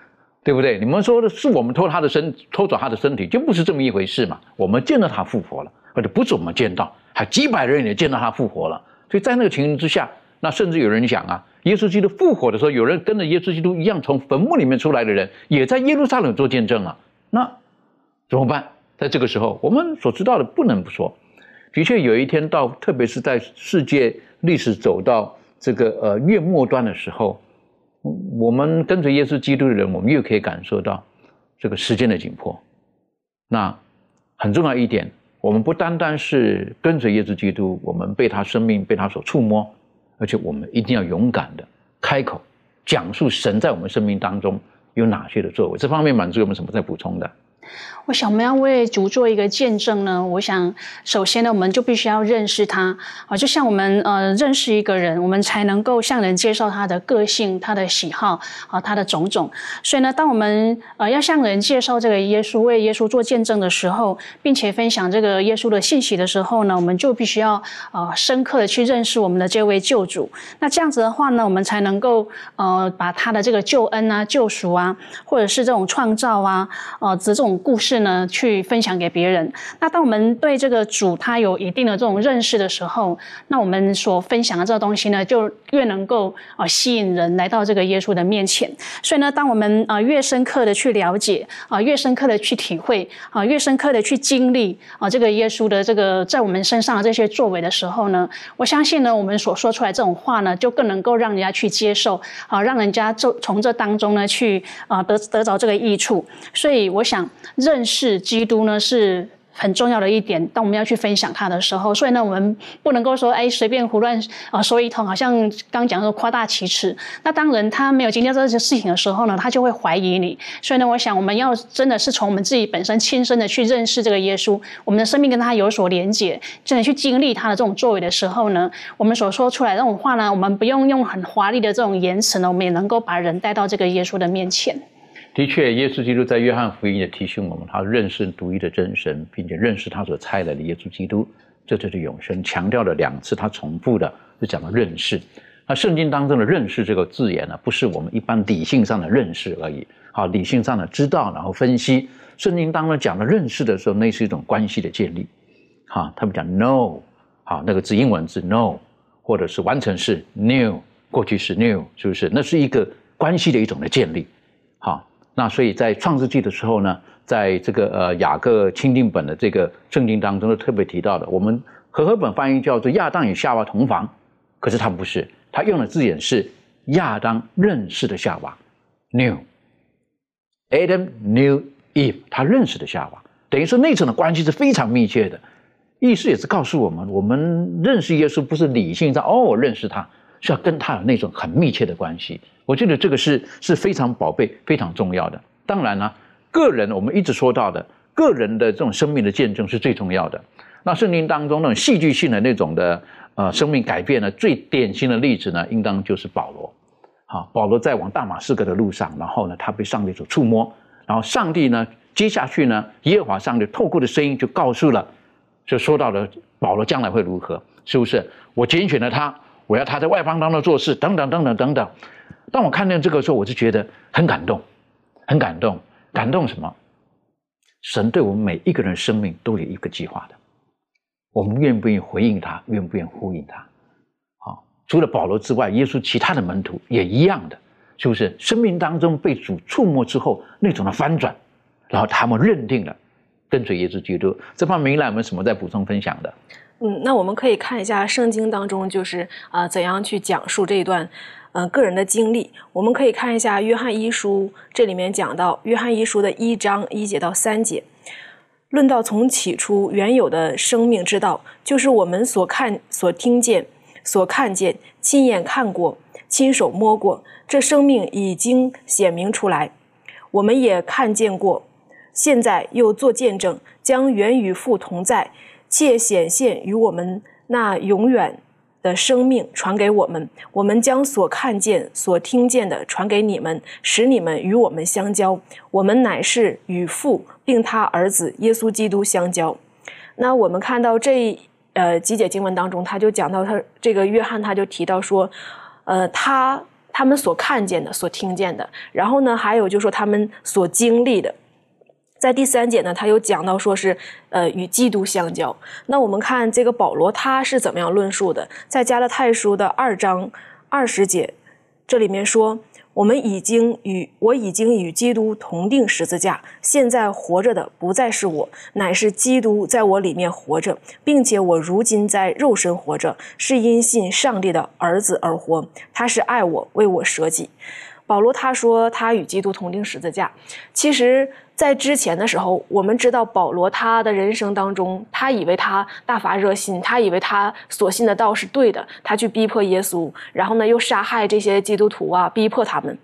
Speaker 2: 对不对？你们说的是我们偷他的身，偷走他的身体，就不是这么一回事嘛？我们见到他复活了，或者不是我们见到，还几百人也见到他复活了。所以在那个情形之下，那甚至有人讲啊，耶稣基督复活的时候，有人跟着耶稣基督一样从坟墓里面出来的人，也在耶路撒冷做见证了。那怎么办？在这个时候，我们所知道的不能不说。的确，有一天到，特别是在世界历史走到这个呃越末端的时候。我们跟随耶稣基督的人，我们又可以感受到这个时间的紧迫。那很重要一点，我们不单单是跟随耶稣基督，我们被他生命被他所触摸，而且我们一定要勇敢的开口讲述神在我们生命当中有哪些的作为。这方面满足有没有什么再补充的？
Speaker 5: 我想，我们要为主做一个见证呢。我想，首先呢，我们就必须要认识他啊，就像我们呃认识一个人，我们才能够向人介绍他的个性、他的喜好啊、他的种种。所以呢，当我们呃要向人介绍这个耶稣，为耶稣做见证的时候，并且分享这个耶稣的信息的时候呢，我们就必须要呃深刻的去认识我们的这位救主。那这样子的话呢，我们才能够呃把他的这个救恩啊、救赎啊，或者是这种创造啊、呃这种故事呢去分享给别人。那当我们对这个主他有一定的这种认识的时候，那我们所分享的这个东西呢，就越能够啊吸引人来到这个耶稣的面前。所以呢，当我们啊越深刻的去了解啊，越深刻的去体会啊，越深刻的去经历啊这个耶稣的这个在我们身上的这些作为的时候呢，我相信呢，我们所说出来这种话呢，就更能够让人家去接受啊，让人家就从这当中呢去啊得得着这个益处。所以我想认识基督呢是。很重要的一点，当我们要去分享它的时候，所以呢，我们不能够说，哎，随便胡乱啊说一通，好像刚讲说夸大其词。那当人他没有经历这些事情的时候呢，他就会怀疑你。所以呢，我想我们要真的是从我们自己本身亲身的去认识这个耶稣，我们的生命跟他有所连结，真的去经历他的这种作为的时候呢，我们所说出来这种话呢，我们不用用很华丽的这种言辞呢，我们也能够把人带到这个耶稣的面前。
Speaker 2: 的确，耶稣基督在约翰福音也提醒我们，他认识独一的真神，并且认识他所差来的耶稣基督，这就是永生。强调了两次，他重复的是讲到认识。那圣经当中的认识这个字眼呢，不是我们一般理性上的认识而已。好，理性上的知道，然后分析。圣经当中讲的认识的时候，那是一种关系的建立。哈，他们讲 know，好，那个字英文字 know，或者是完成式 new，过去式 new，是不是？那是一个关系的一种的建立。好。那所以在创世纪的时候呢，在这个呃雅各钦定本的这个圣经当中，都特别提到的。我们和合本翻译叫做亚当与夏娃同房，可是他不是，他用的字眼是亚当认识的夏娃，new，Adam knew Eve，他认识的夏娃，等于说那层的关系是非常密切的。意思也是告诉我们，我们认识耶稣不是理性上哦，我认识他。是要跟他有那种很密切的关系，我觉得这个是是非常宝贝、非常重要的。当然呢，个人我们一直说到的个人的这种生命的见证是最重要的。那圣经当中那种戏剧性的那种的呃生命改变呢，最典型的例子呢，应当就是保罗。好，保罗在往大马士革的路上，然后呢，他被上帝所触摸，然后上帝呢，接下去呢，耶和华上帝透过的声音就告诉了，就说到了保罗将来会如何，是不是？我拣选了他。我要他在外邦当中做事，等等等等等等。当我看见这个时候，我就觉得很感动，很感动。感动什么？神对我们每一个人生命都有一个计划的。我们愿不愿意回应他？愿不愿意呼应他？好，除了保罗之外，耶稣其他的门徒也一样的，是不是？生命当中被主触摸之后，那种的翻转，然后他们认定了跟随耶稣基督。这方面，来有没有什么在补充分享的？
Speaker 4: 嗯，那我们可以看一下圣经当中，就是啊，怎样去讲述这一段，呃，个人的经历。我们可以看一下约翰一书，这里面讲到约翰一书的一章一节到三节，论到从起初原有的生命之道，就是我们所看、所听见、所看见、亲眼看过、亲手摸过，这生命已经显明出来，我们也看见过，现在又做见证，将原与父同在。且显现与我们那永远的生命传给我们，我们将所看见、所听见的传给你们，使你们与我们相交。我们乃是与父并他儿子耶稣基督相交。那我们看到这呃几节经文当中，他就讲到他这个约翰，他就提到说，呃，他他们所看见的、所听见的，然后呢，还有就是说他们所经历的。在第三节呢，他又讲到说是，呃，与基督相交。那我们看这个保罗他是怎么样论述的？在加勒泰书的二章二十节，这里面说，我们已经与我已经与基督同定十字架，现在活着的不再是我，乃是基督在我里面活着，并且我如今在肉身活着，是因信上帝的儿子而活。他是爱我，为我舍己。保罗他说他与基督同钉十字架，其实。在之前的时候，我们知道保罗他的人生当中，他以为他大发热心，他以为他所信的道是对的，他去逼迫耶稣，然后呢又杀害这些基督徒啊，逼迫他们。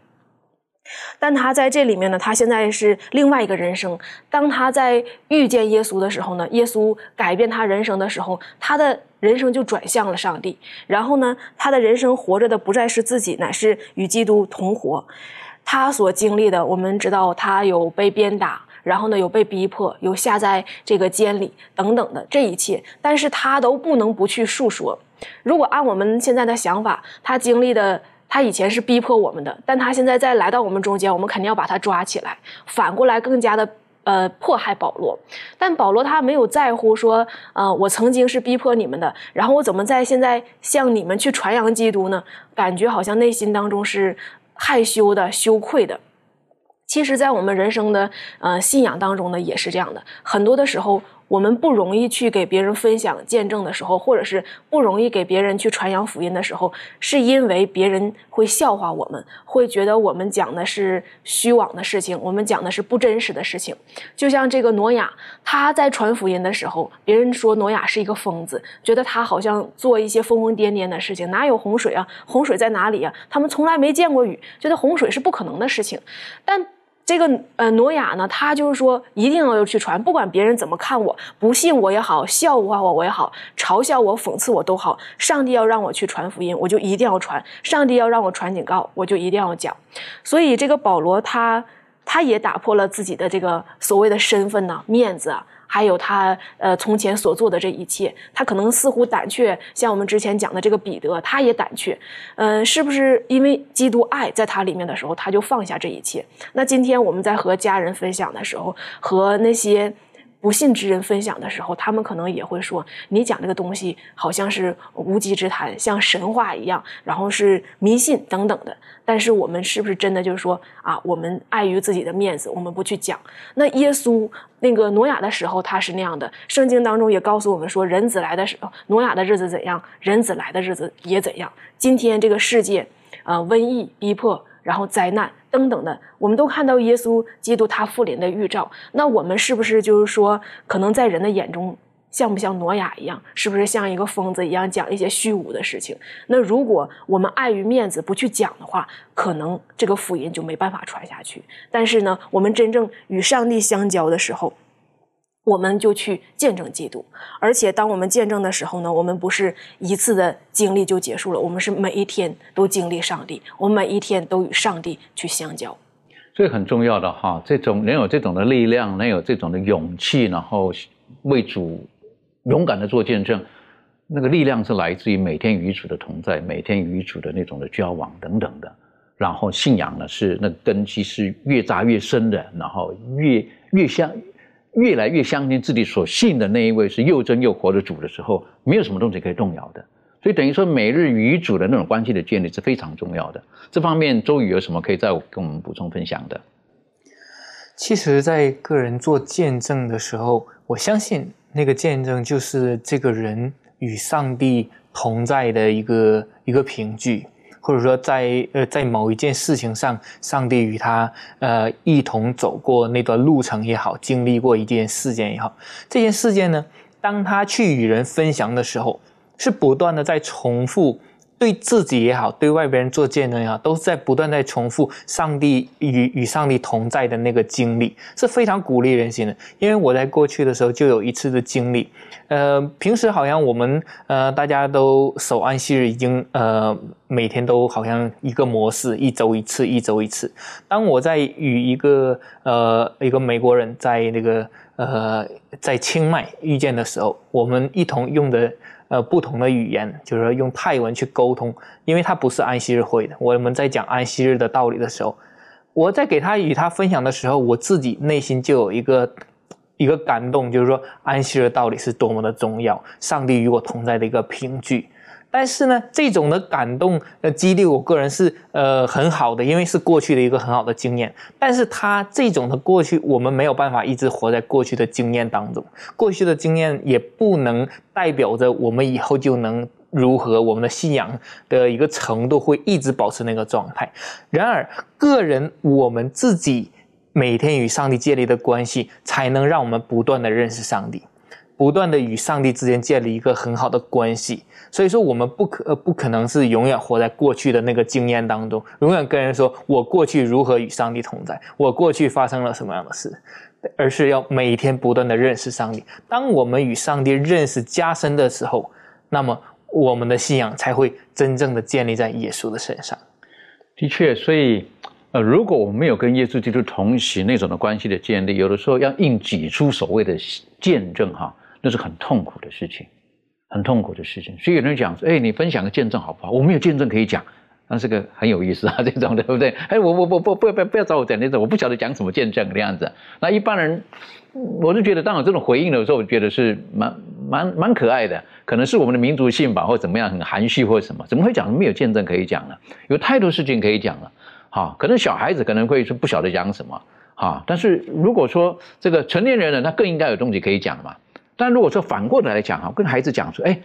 Speaker 4: 但他在这里面呢，他现在是另外一个人生。当他在遇见耶稣的时候呢，耶稣改变他人生的时候，他的人生就转向了上帝。然后呢，他的人生活着的不再是自己，乃是与基督同活。他所经历的，我们知道他有被鞭打，然后呢有被逼迫，有下在这个监里等等的这一切，但是他都不能不去述说。如果按我们现在的想法，他经历的，他以前是逼迫我们的，但他现在再来到我们中间，我们肯定要把他抓起来。反过来更加的。呃迫害保罗，但保罗他没有在乎说，呃，我曾经是逼迫你们的，然后我怎么在现在向你们去传扬基督呢？感觉好像内心当中是害羞的、羞愧的。其实，在我们人生的呃信仰当中呢，也是这样的，很多的时候。我们不容易去给别人分享见证的时候，或者是不容易给别人去传扬福音的时候，是因为别人会笑话我们，会觉得我们讲的是虚妄的事情，我们讲的是不真实的事情。就像这个挪亚，他在传福音的时候，别人说挪亚是一个疯子，觉得他好像做一些疯疯癫癫的事情，哪有洪水啊？洪水在哪里啊？他们从来没见过雨，觉得洪水是不可能的事情，但。这个呃，挪亚呢，他就是说一定要去传，不管别人怎么看我，不信我也好，笑话我我也好，嘲笑我、讽刺我都好，上帝要让我去传福音，我就一定要传；上帝要让我传警告，我就一定要讲。所以这个保罗他他也打破了自己的这个所谓的身份呢，面子啊。还有他呃从前所做的这一切，他可能似乎胆怯，像我们之前讲的这个彼得，他也胆怯，嗯，是不是因为基督爱在他里面的时候，他就放下这一切？那今天我们在和家人分享的时候，和那些。不信之人分享的时候，他们可能也会说：“你讲这个东西好像是无稽之谈，像神话一样，然后是迷信等等的。”但是我们是不是真的就是说啊？我们碍于自己的面子，我们不去讲。那耶稣那个挪亚的时候，他是那样的。圣经当中也告诉我们说，人子来的时候，挪亚的日子怎样，人子来的日子也怎样。今天这个世界，呃，瘟疫逼迫。然后灾难等等的，我们都看到耶稣基督他复临的预兆。那我们是不是就是说，可能在人的眼中，像不像挪亚一样？是不是像一个疯子一样讲一些虚无的事情？那如果我们碍于面子不去讲的话，可能这个福音就没办法传下去。但是呢，我们真正与上帝相交的时候。我们就去见证基督，而且当我们见证的时候呢，我们不是一次的经历就结束了，我们是每一天都经历上帝，我们每一天都与上帝去相交。
Speaker 2: 所以很重要的哈，这种能有这种的力量，能有这种的勇气，然后为主勇敢的做见证，那个力量是来自于每天与主的同在，每天与主的那种的交往等等的。然后信仰呢，是那根基是越扎越深的，然后越越像。越来越相信自己所信的那一位是又真又活的主的时候，没有什么东西可以动摇的。所以等于说，每日与主的那种关系的建立是非常重要的。这方面，周宇有什么可以再跟我们补充分享的？
Speaker 6: 其实，在个人做见证的时候，我相信那个见证就是这个人与上帝同在的一个一个凭据。或者说，在呃，在某一件事情上，上帝与他呃一同走过那段路程也好，经历过一件事件也好，这件事件呢，当他去与人分享的时候，是不断的在重复。对自己也好，对外边人做见证也好，都是在不断在重复上帝与与上帝同在的那个经历，是非常鼓励人心的。因为我在过去的时候就有一次的经历，呃，平时好像我们呃大家都守安息日，已经呃每天都好像一个模式，一周一次，一周一次。当我在与一个呃一个美国人在那个呃在清迈遇见的时候，我们一同用的。呃，不同的语言，就是说用泰文去沟通，因为他不是安息日会的。我们在讲安息日的道理的时候，我在给他与他分享的时候，我自己内心就有一个一个感动，就是说安息日的道理是多么的重要，上帝与我同在的一个凭据。但是呢，这种的感动呃激励，我个人是呃很好的，因为是过去的一个很好的经验。但是他这种的过去，我们没有办法一直活在过去的经验当中，过去的经验也不能代表着我们以后就能如何，我们的信仰的一个程度会一直保持那个状态。然而，个人我们自己每天与上帝建立的关系，才能让我们不断的认识上帝。不断的与上帝之间建立一个很好的关系，所以说我们不可不可能是永远活在过去的那个经验当中，永远跟人说我过去如何与上帝同在，我过去发生了什么样的事，而是要每天不断的认识上帝。当我们与上帝认识加深的时候，那么我们的信仰才会真正的建立在耶稣的身上。
Speaker 2: 的确，所以呃，如果我们没有跟耶稣基督同行那种的关系的建立，有的时候要硬挤出所谓的见证哈。那是很痛苦的事情，很痛苦的事情。所以有人讲说：“哎，你分享个见证好不好？我没有见证可以讲，那是个很有意思啊，这种对不对？哎，我我我不不不不要找我讲那种，我不晓得讲什么见证这样子。那一般人，我就觉得当有这种回应的时候，我觉得是蛮蛮蛮可爱的。可能是我们的民族性吧，或怎么样，很含蓄或者什么，怎么会讲没有见证可以讲呢？有太多事情可以讲了。哈，可能小孩子可能会是不晓得讲什么，哈。但是如果说这个成年人呢，他更应该有东西可以讲嘛。但如果说反过来来讲哈，跟孩子讲说，哎，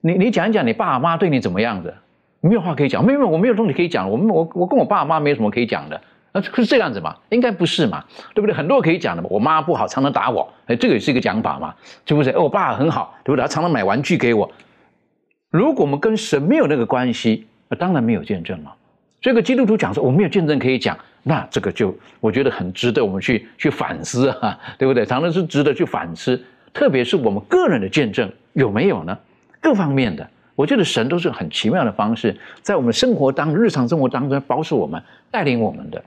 Speaker 2: 你你讲一讲你爸妈对你怎么样的？没有话可以讲，没有，我没有东西可以讲。我们我我跟我爸妈没有什么可以讲的，那是这样子嘛？应该不是嘛？对不对？很多可以讲的嘛。我妈不好，常常打我，哎，这个也是一个讲法嘛，是不是？我爸很好，对不对？他常常买玩具给我。如果我们跟神没有那个关系，那当然没有见证了。这个基督徒讲说我没有见证可以讲，那这个就我觉得很值得我们去去反思啊，对不对？常常是值得去反思，特别是我们个人的见证有没有呢？各方面的。我觉得神都是很奇妙的方式，在我们生活当日常生活当中保守我们、带领我们的。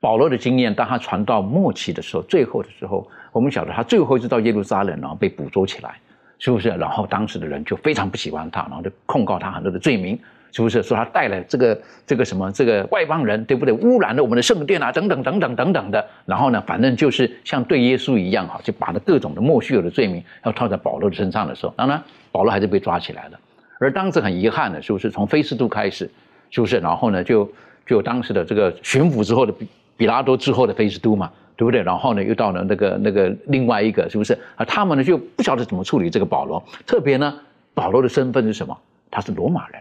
Speaker 2: 保罗的经验，当他传到末期的时候、最后的时候，我们晓得他最后一次到耶路撒冷，然后被捕捉起来，是不是？然后当时的人就非常不喜欢他，然后就控告他很多的罪名，是不是？说他带来这个这个什么这个外邦人，对不对？污染了我们的圣殿啊，等等等等等等的。然后呢，反正就是像对耶稣一样哈，就把那各种的莫须有的罪名要套在保罗的身上的时候，当然。保罗还是被抓起来了，而当时很遗憾的，是不是从菲斯都开始，是不是？然后呢，就就当时的这个巡抚之后的比比拉多之后的菲斯都嘛，对不对？然后呢，又到了那个那个另外一个，是不是？啊，他们呢就不晓得怎么处理这个保罗。特别呢，保罗的身份是什么？他是罗马人，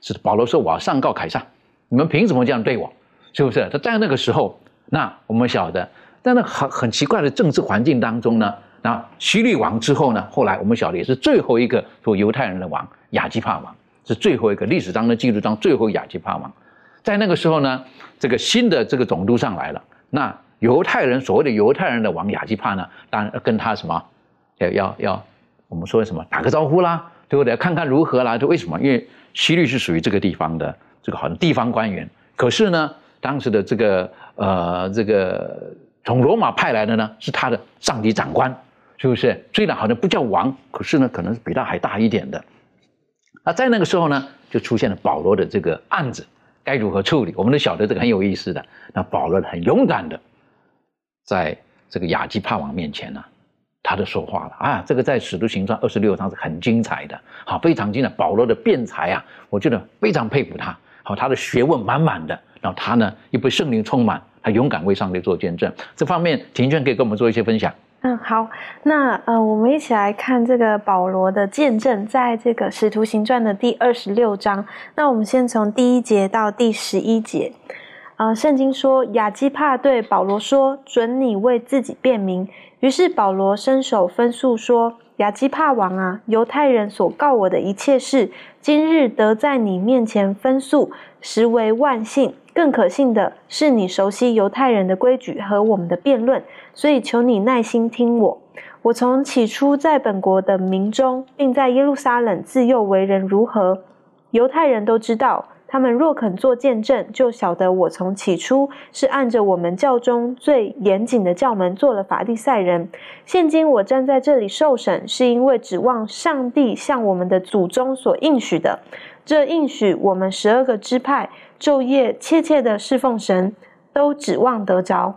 Speaker 2: 是保罗说我要上告凯撒，你们凭什么这样对我？是不是？他在那个时候，那我们晓得，在那很很奇怪的政治环境当中呢。那希律王之后呢？后来我们晓得也是最后一个做犹太人的王亚基帕王，是最后一个历史当中记录上最后亚基帕王。在那个时候呢，这个新的这个总督上来了。那犹太人所谓的犹太人的王亚基帕呢，当然跟他什么要要要我们说什么打个招呼啦，对不对？看看如何啦？就为什么？因为希律是属于这个地方的这个好像地方官员。可是呢，当时的这个呃这个从罗马派来的呢，是他的上级长官。是不是？虽然好像不叫王，可是呢，可能是比他还大一点的。那在那个时候呢，就出现了保罗的这个案子，该如何处理？我们都晓得这个很有意思的。那保罗很勇敢的，在这个亚基帕王面前呢，他就说话了啊。这个在使徒行传二十六章是很精彩的，好，非常精彩。保罗的辩才啊，我觉得非常佩服他。好，他的学问满满的，然后他呢又被圣灵充满，他勇敢为上帝做见证。这方面，庭娟可以跟我们做一些分享。
Speaker 7: 嗯，好，那呃，我们一起来看这个保罗的见证，在这个使徒行传的第二十六章。那我们先从第一节到第十一节。呃，圣经说，亚基帕对保罗说：“准你为自己辩明。”于是保罗伸手分诉说：“亚基帕王啊，犹太人所告我的一切事，今日得在你面前分诉，实为万幸。更可信的是，你熟悉犹太人的规矩和我们的辩论。”所以求你耐心听我。我从起初在本国的民中，并在耶路撒冷自幼为人如何，犹太人都知道。他们若肯做见证，就晓得我从起初是按着我们教中最严谨的教门做了法利赛人。现今我站在这里受审，是因为指望上帝向我们的祖宗所应许的。这应许我们十二个支派昼夜切切的侍奉神，都指望得着。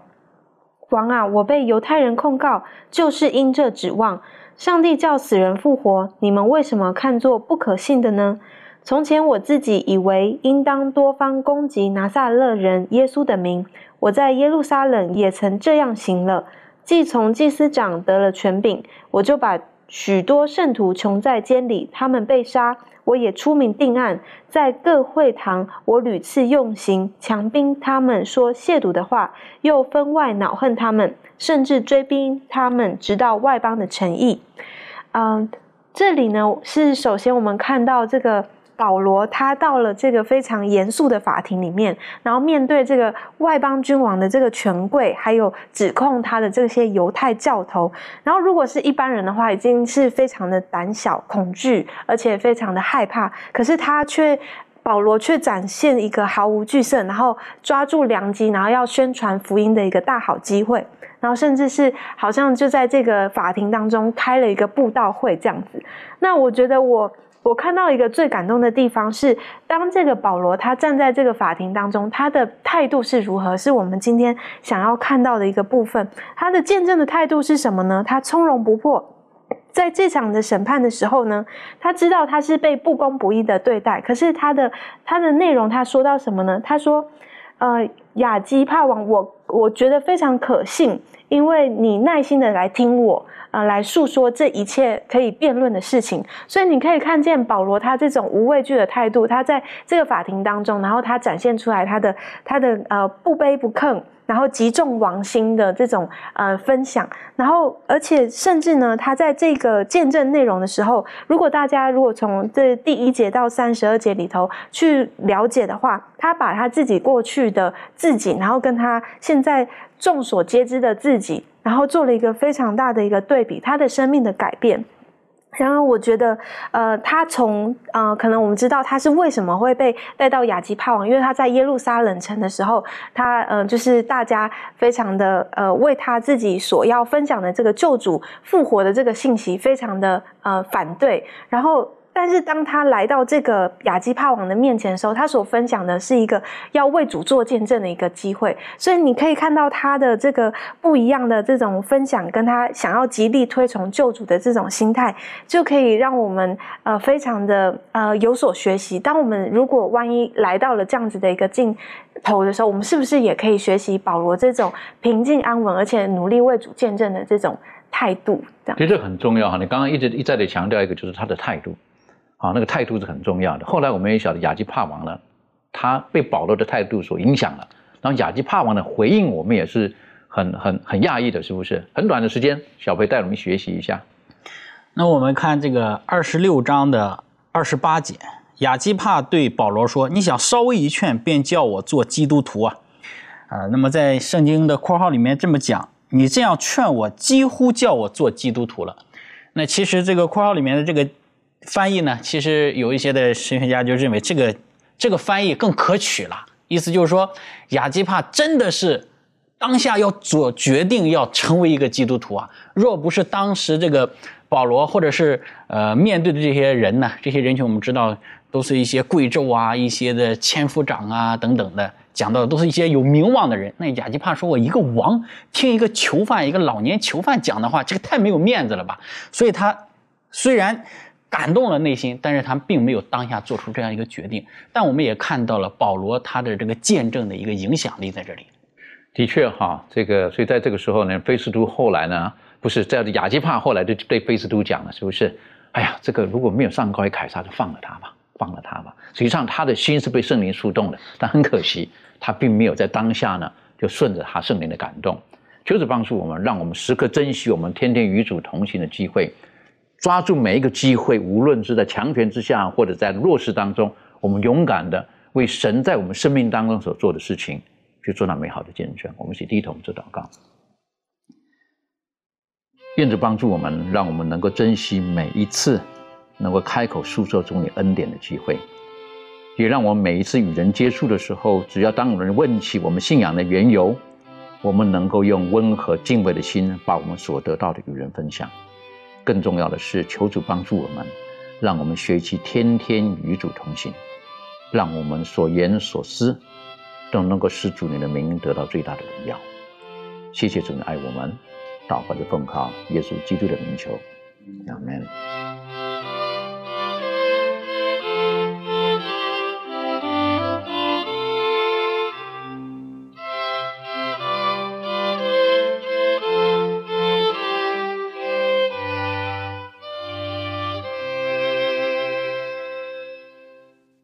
Speaker 7: 王啊，我被犹太人控告，就是因这指望上帝叫死人复活。你们为什么看作不可信的呢？从前我自己以为应当多方攻击拿撒勒人耶稣的名，我在耶路撒冷也曾这样行了。既从祭司长得了权柄，我就把许多圣徒囚在监里，他们被杀。我也出名定案，在各会堂，我屡次用刑，强逼他们说亵渎的话，又分外恼恨他们，甚至追逼他们，直到外邦的诚意。嗯，这里呢是首先我们看到这个。保罗他到了这个非常严肃的法庭里面，然后面对这个外邦君王的这个权贵，还有指控他的这些犹太教头。然后如果是一般人的话，已经是非常的胆小、恐惧，而且非常的害怕。可是他却，保罗却展现一个毫无惧色，然后抓住良机，然后要宣传福音的一个大好机会。然后甚至是好像就在这个法庭当中开了一个布道会这样子。那我觉得我。我看到一个最感动的地方是，当这个保罗他站在这个法庭当中，他的态度是如何？是我们今天想要看到的一个部分。他的见证的态度是什么呢？他从容不迫。在这场的审判的时候呢，他知道他是被不公不义的对待，可是他的他的内容他说到什么呢？他说：“呃，亚基帕王，我我觉得非常可信，因为你耐心的来听我。”呃，来诉说这一切可以辩论的事情，所以你可以看见保罗他这种无畏惧的态度，他在这个法庭当中，然后他展现出来他的他的呃不卑不亢。然后击中王心的这种呃分享，然后而且甚至呢，他在这个见证内容的时候，如果大家如果从这第一节到三十二节里头去了解的话，他把他自己过去的自己，然后跟他现在众所皆知的自己，然后做了一个非常大的一个对比，他的生命的改变。然后我觉得，呃，他从呃，可能我们知道他是为什么会被带到亚基帕王，因为他在耶路撒冷城的时候，他呃，就是大家非常的呃，为他自己所要分享的这个救主复活的这个信息，非常的呃反对，然后。但是当他来到这个亚基帕王的面前的时候，他所分享的是一个要为主做见证的一个机会，所以你可以看到他的这个不一样的这种分享，跟他想要极力推崇救主的这种心态，就可以让我们呃非常的呃有所学习。当我们如果万一来到了这样子的一个镜头的时候，我们是不是也可以学习保罗这种平静安稳，而且努力为主见证的这种态度？
Speaker 2: 其实这很重要哈。你刚刚一直一再的强调一个，就是他的态度。啊，那个态度是很重要的。后来我们也晓得亚基帕王呢，他被保罗的态度所影响了。然后亚基帕王的回应，我们也是很很很讶异的，是不是？很短的时间，小培带我们学习一下。
Speaker 3: 那我们看这个二十六章的二十八节，亚基帕对保罗说：“你想稍微一劝，便叫我做基督徒啊？”啊，那么在圣经的括号里面这么讲，你这样劝我，几乎叫我做基督徒了。那其实这个括号里面的这个。翻译呢，其实有一些的神学家就认为这个这个翻译更可取了。意思就是说，亚基帕真的是当下要做决定，要成为一个基督徒啊。若不是当时这个保罗或者是呃面对的这些人呢，这些人群我们知道都是一些贵胄啊、一些的千夫长啊等等的，讲到的都是一些有名望的人。那亚基帕说：“我一个王听一个囚犯、一个老年囚犯讲的话，这个太没有面子了吧？”所以他虽然。感动了内心，但是他并没有当下做出这样一个决定。但我们也看到了保罗他的这个见证的一个影响力在这里。
Speaker 2: 的确哈，这个所以在这个时候呢，菲斯都后来呢，不是在亚基帕后来就对菲斯都讲了，是不是？哎呀，这个如果没有上告于凯撒，就放了他吧，放了他吧。实际上他的心是被圣灵触动的，但很可惜，他并没有在当下呢就顺着他圣灵的感动。求主帮助我们，让我们时刻珍惜我们天天与主同行的机会。抓住每一个机会，无论是在强权之下，或者在弱势当中，我们勇敢的为神在我们生命当中所做的事情，去做那美好的见证。我们一起低头做祷告，愿主帮助我们，让我们能够珍惜每一次能够开口诉说主你恩典的机会，也让我们每一次与人接触的时候，只要当有人问起我们信仰的缘由，我们能够用温和敬畏的心，把我们所得到的与人分享。更重要的是，求主帮助我们，让我们学习天天与主同行，让我们所言所思都能够使主你的名得到最大的荣耀。谢谢主你爱我们，祷告的奉靠耶稣基督的名求，阿门。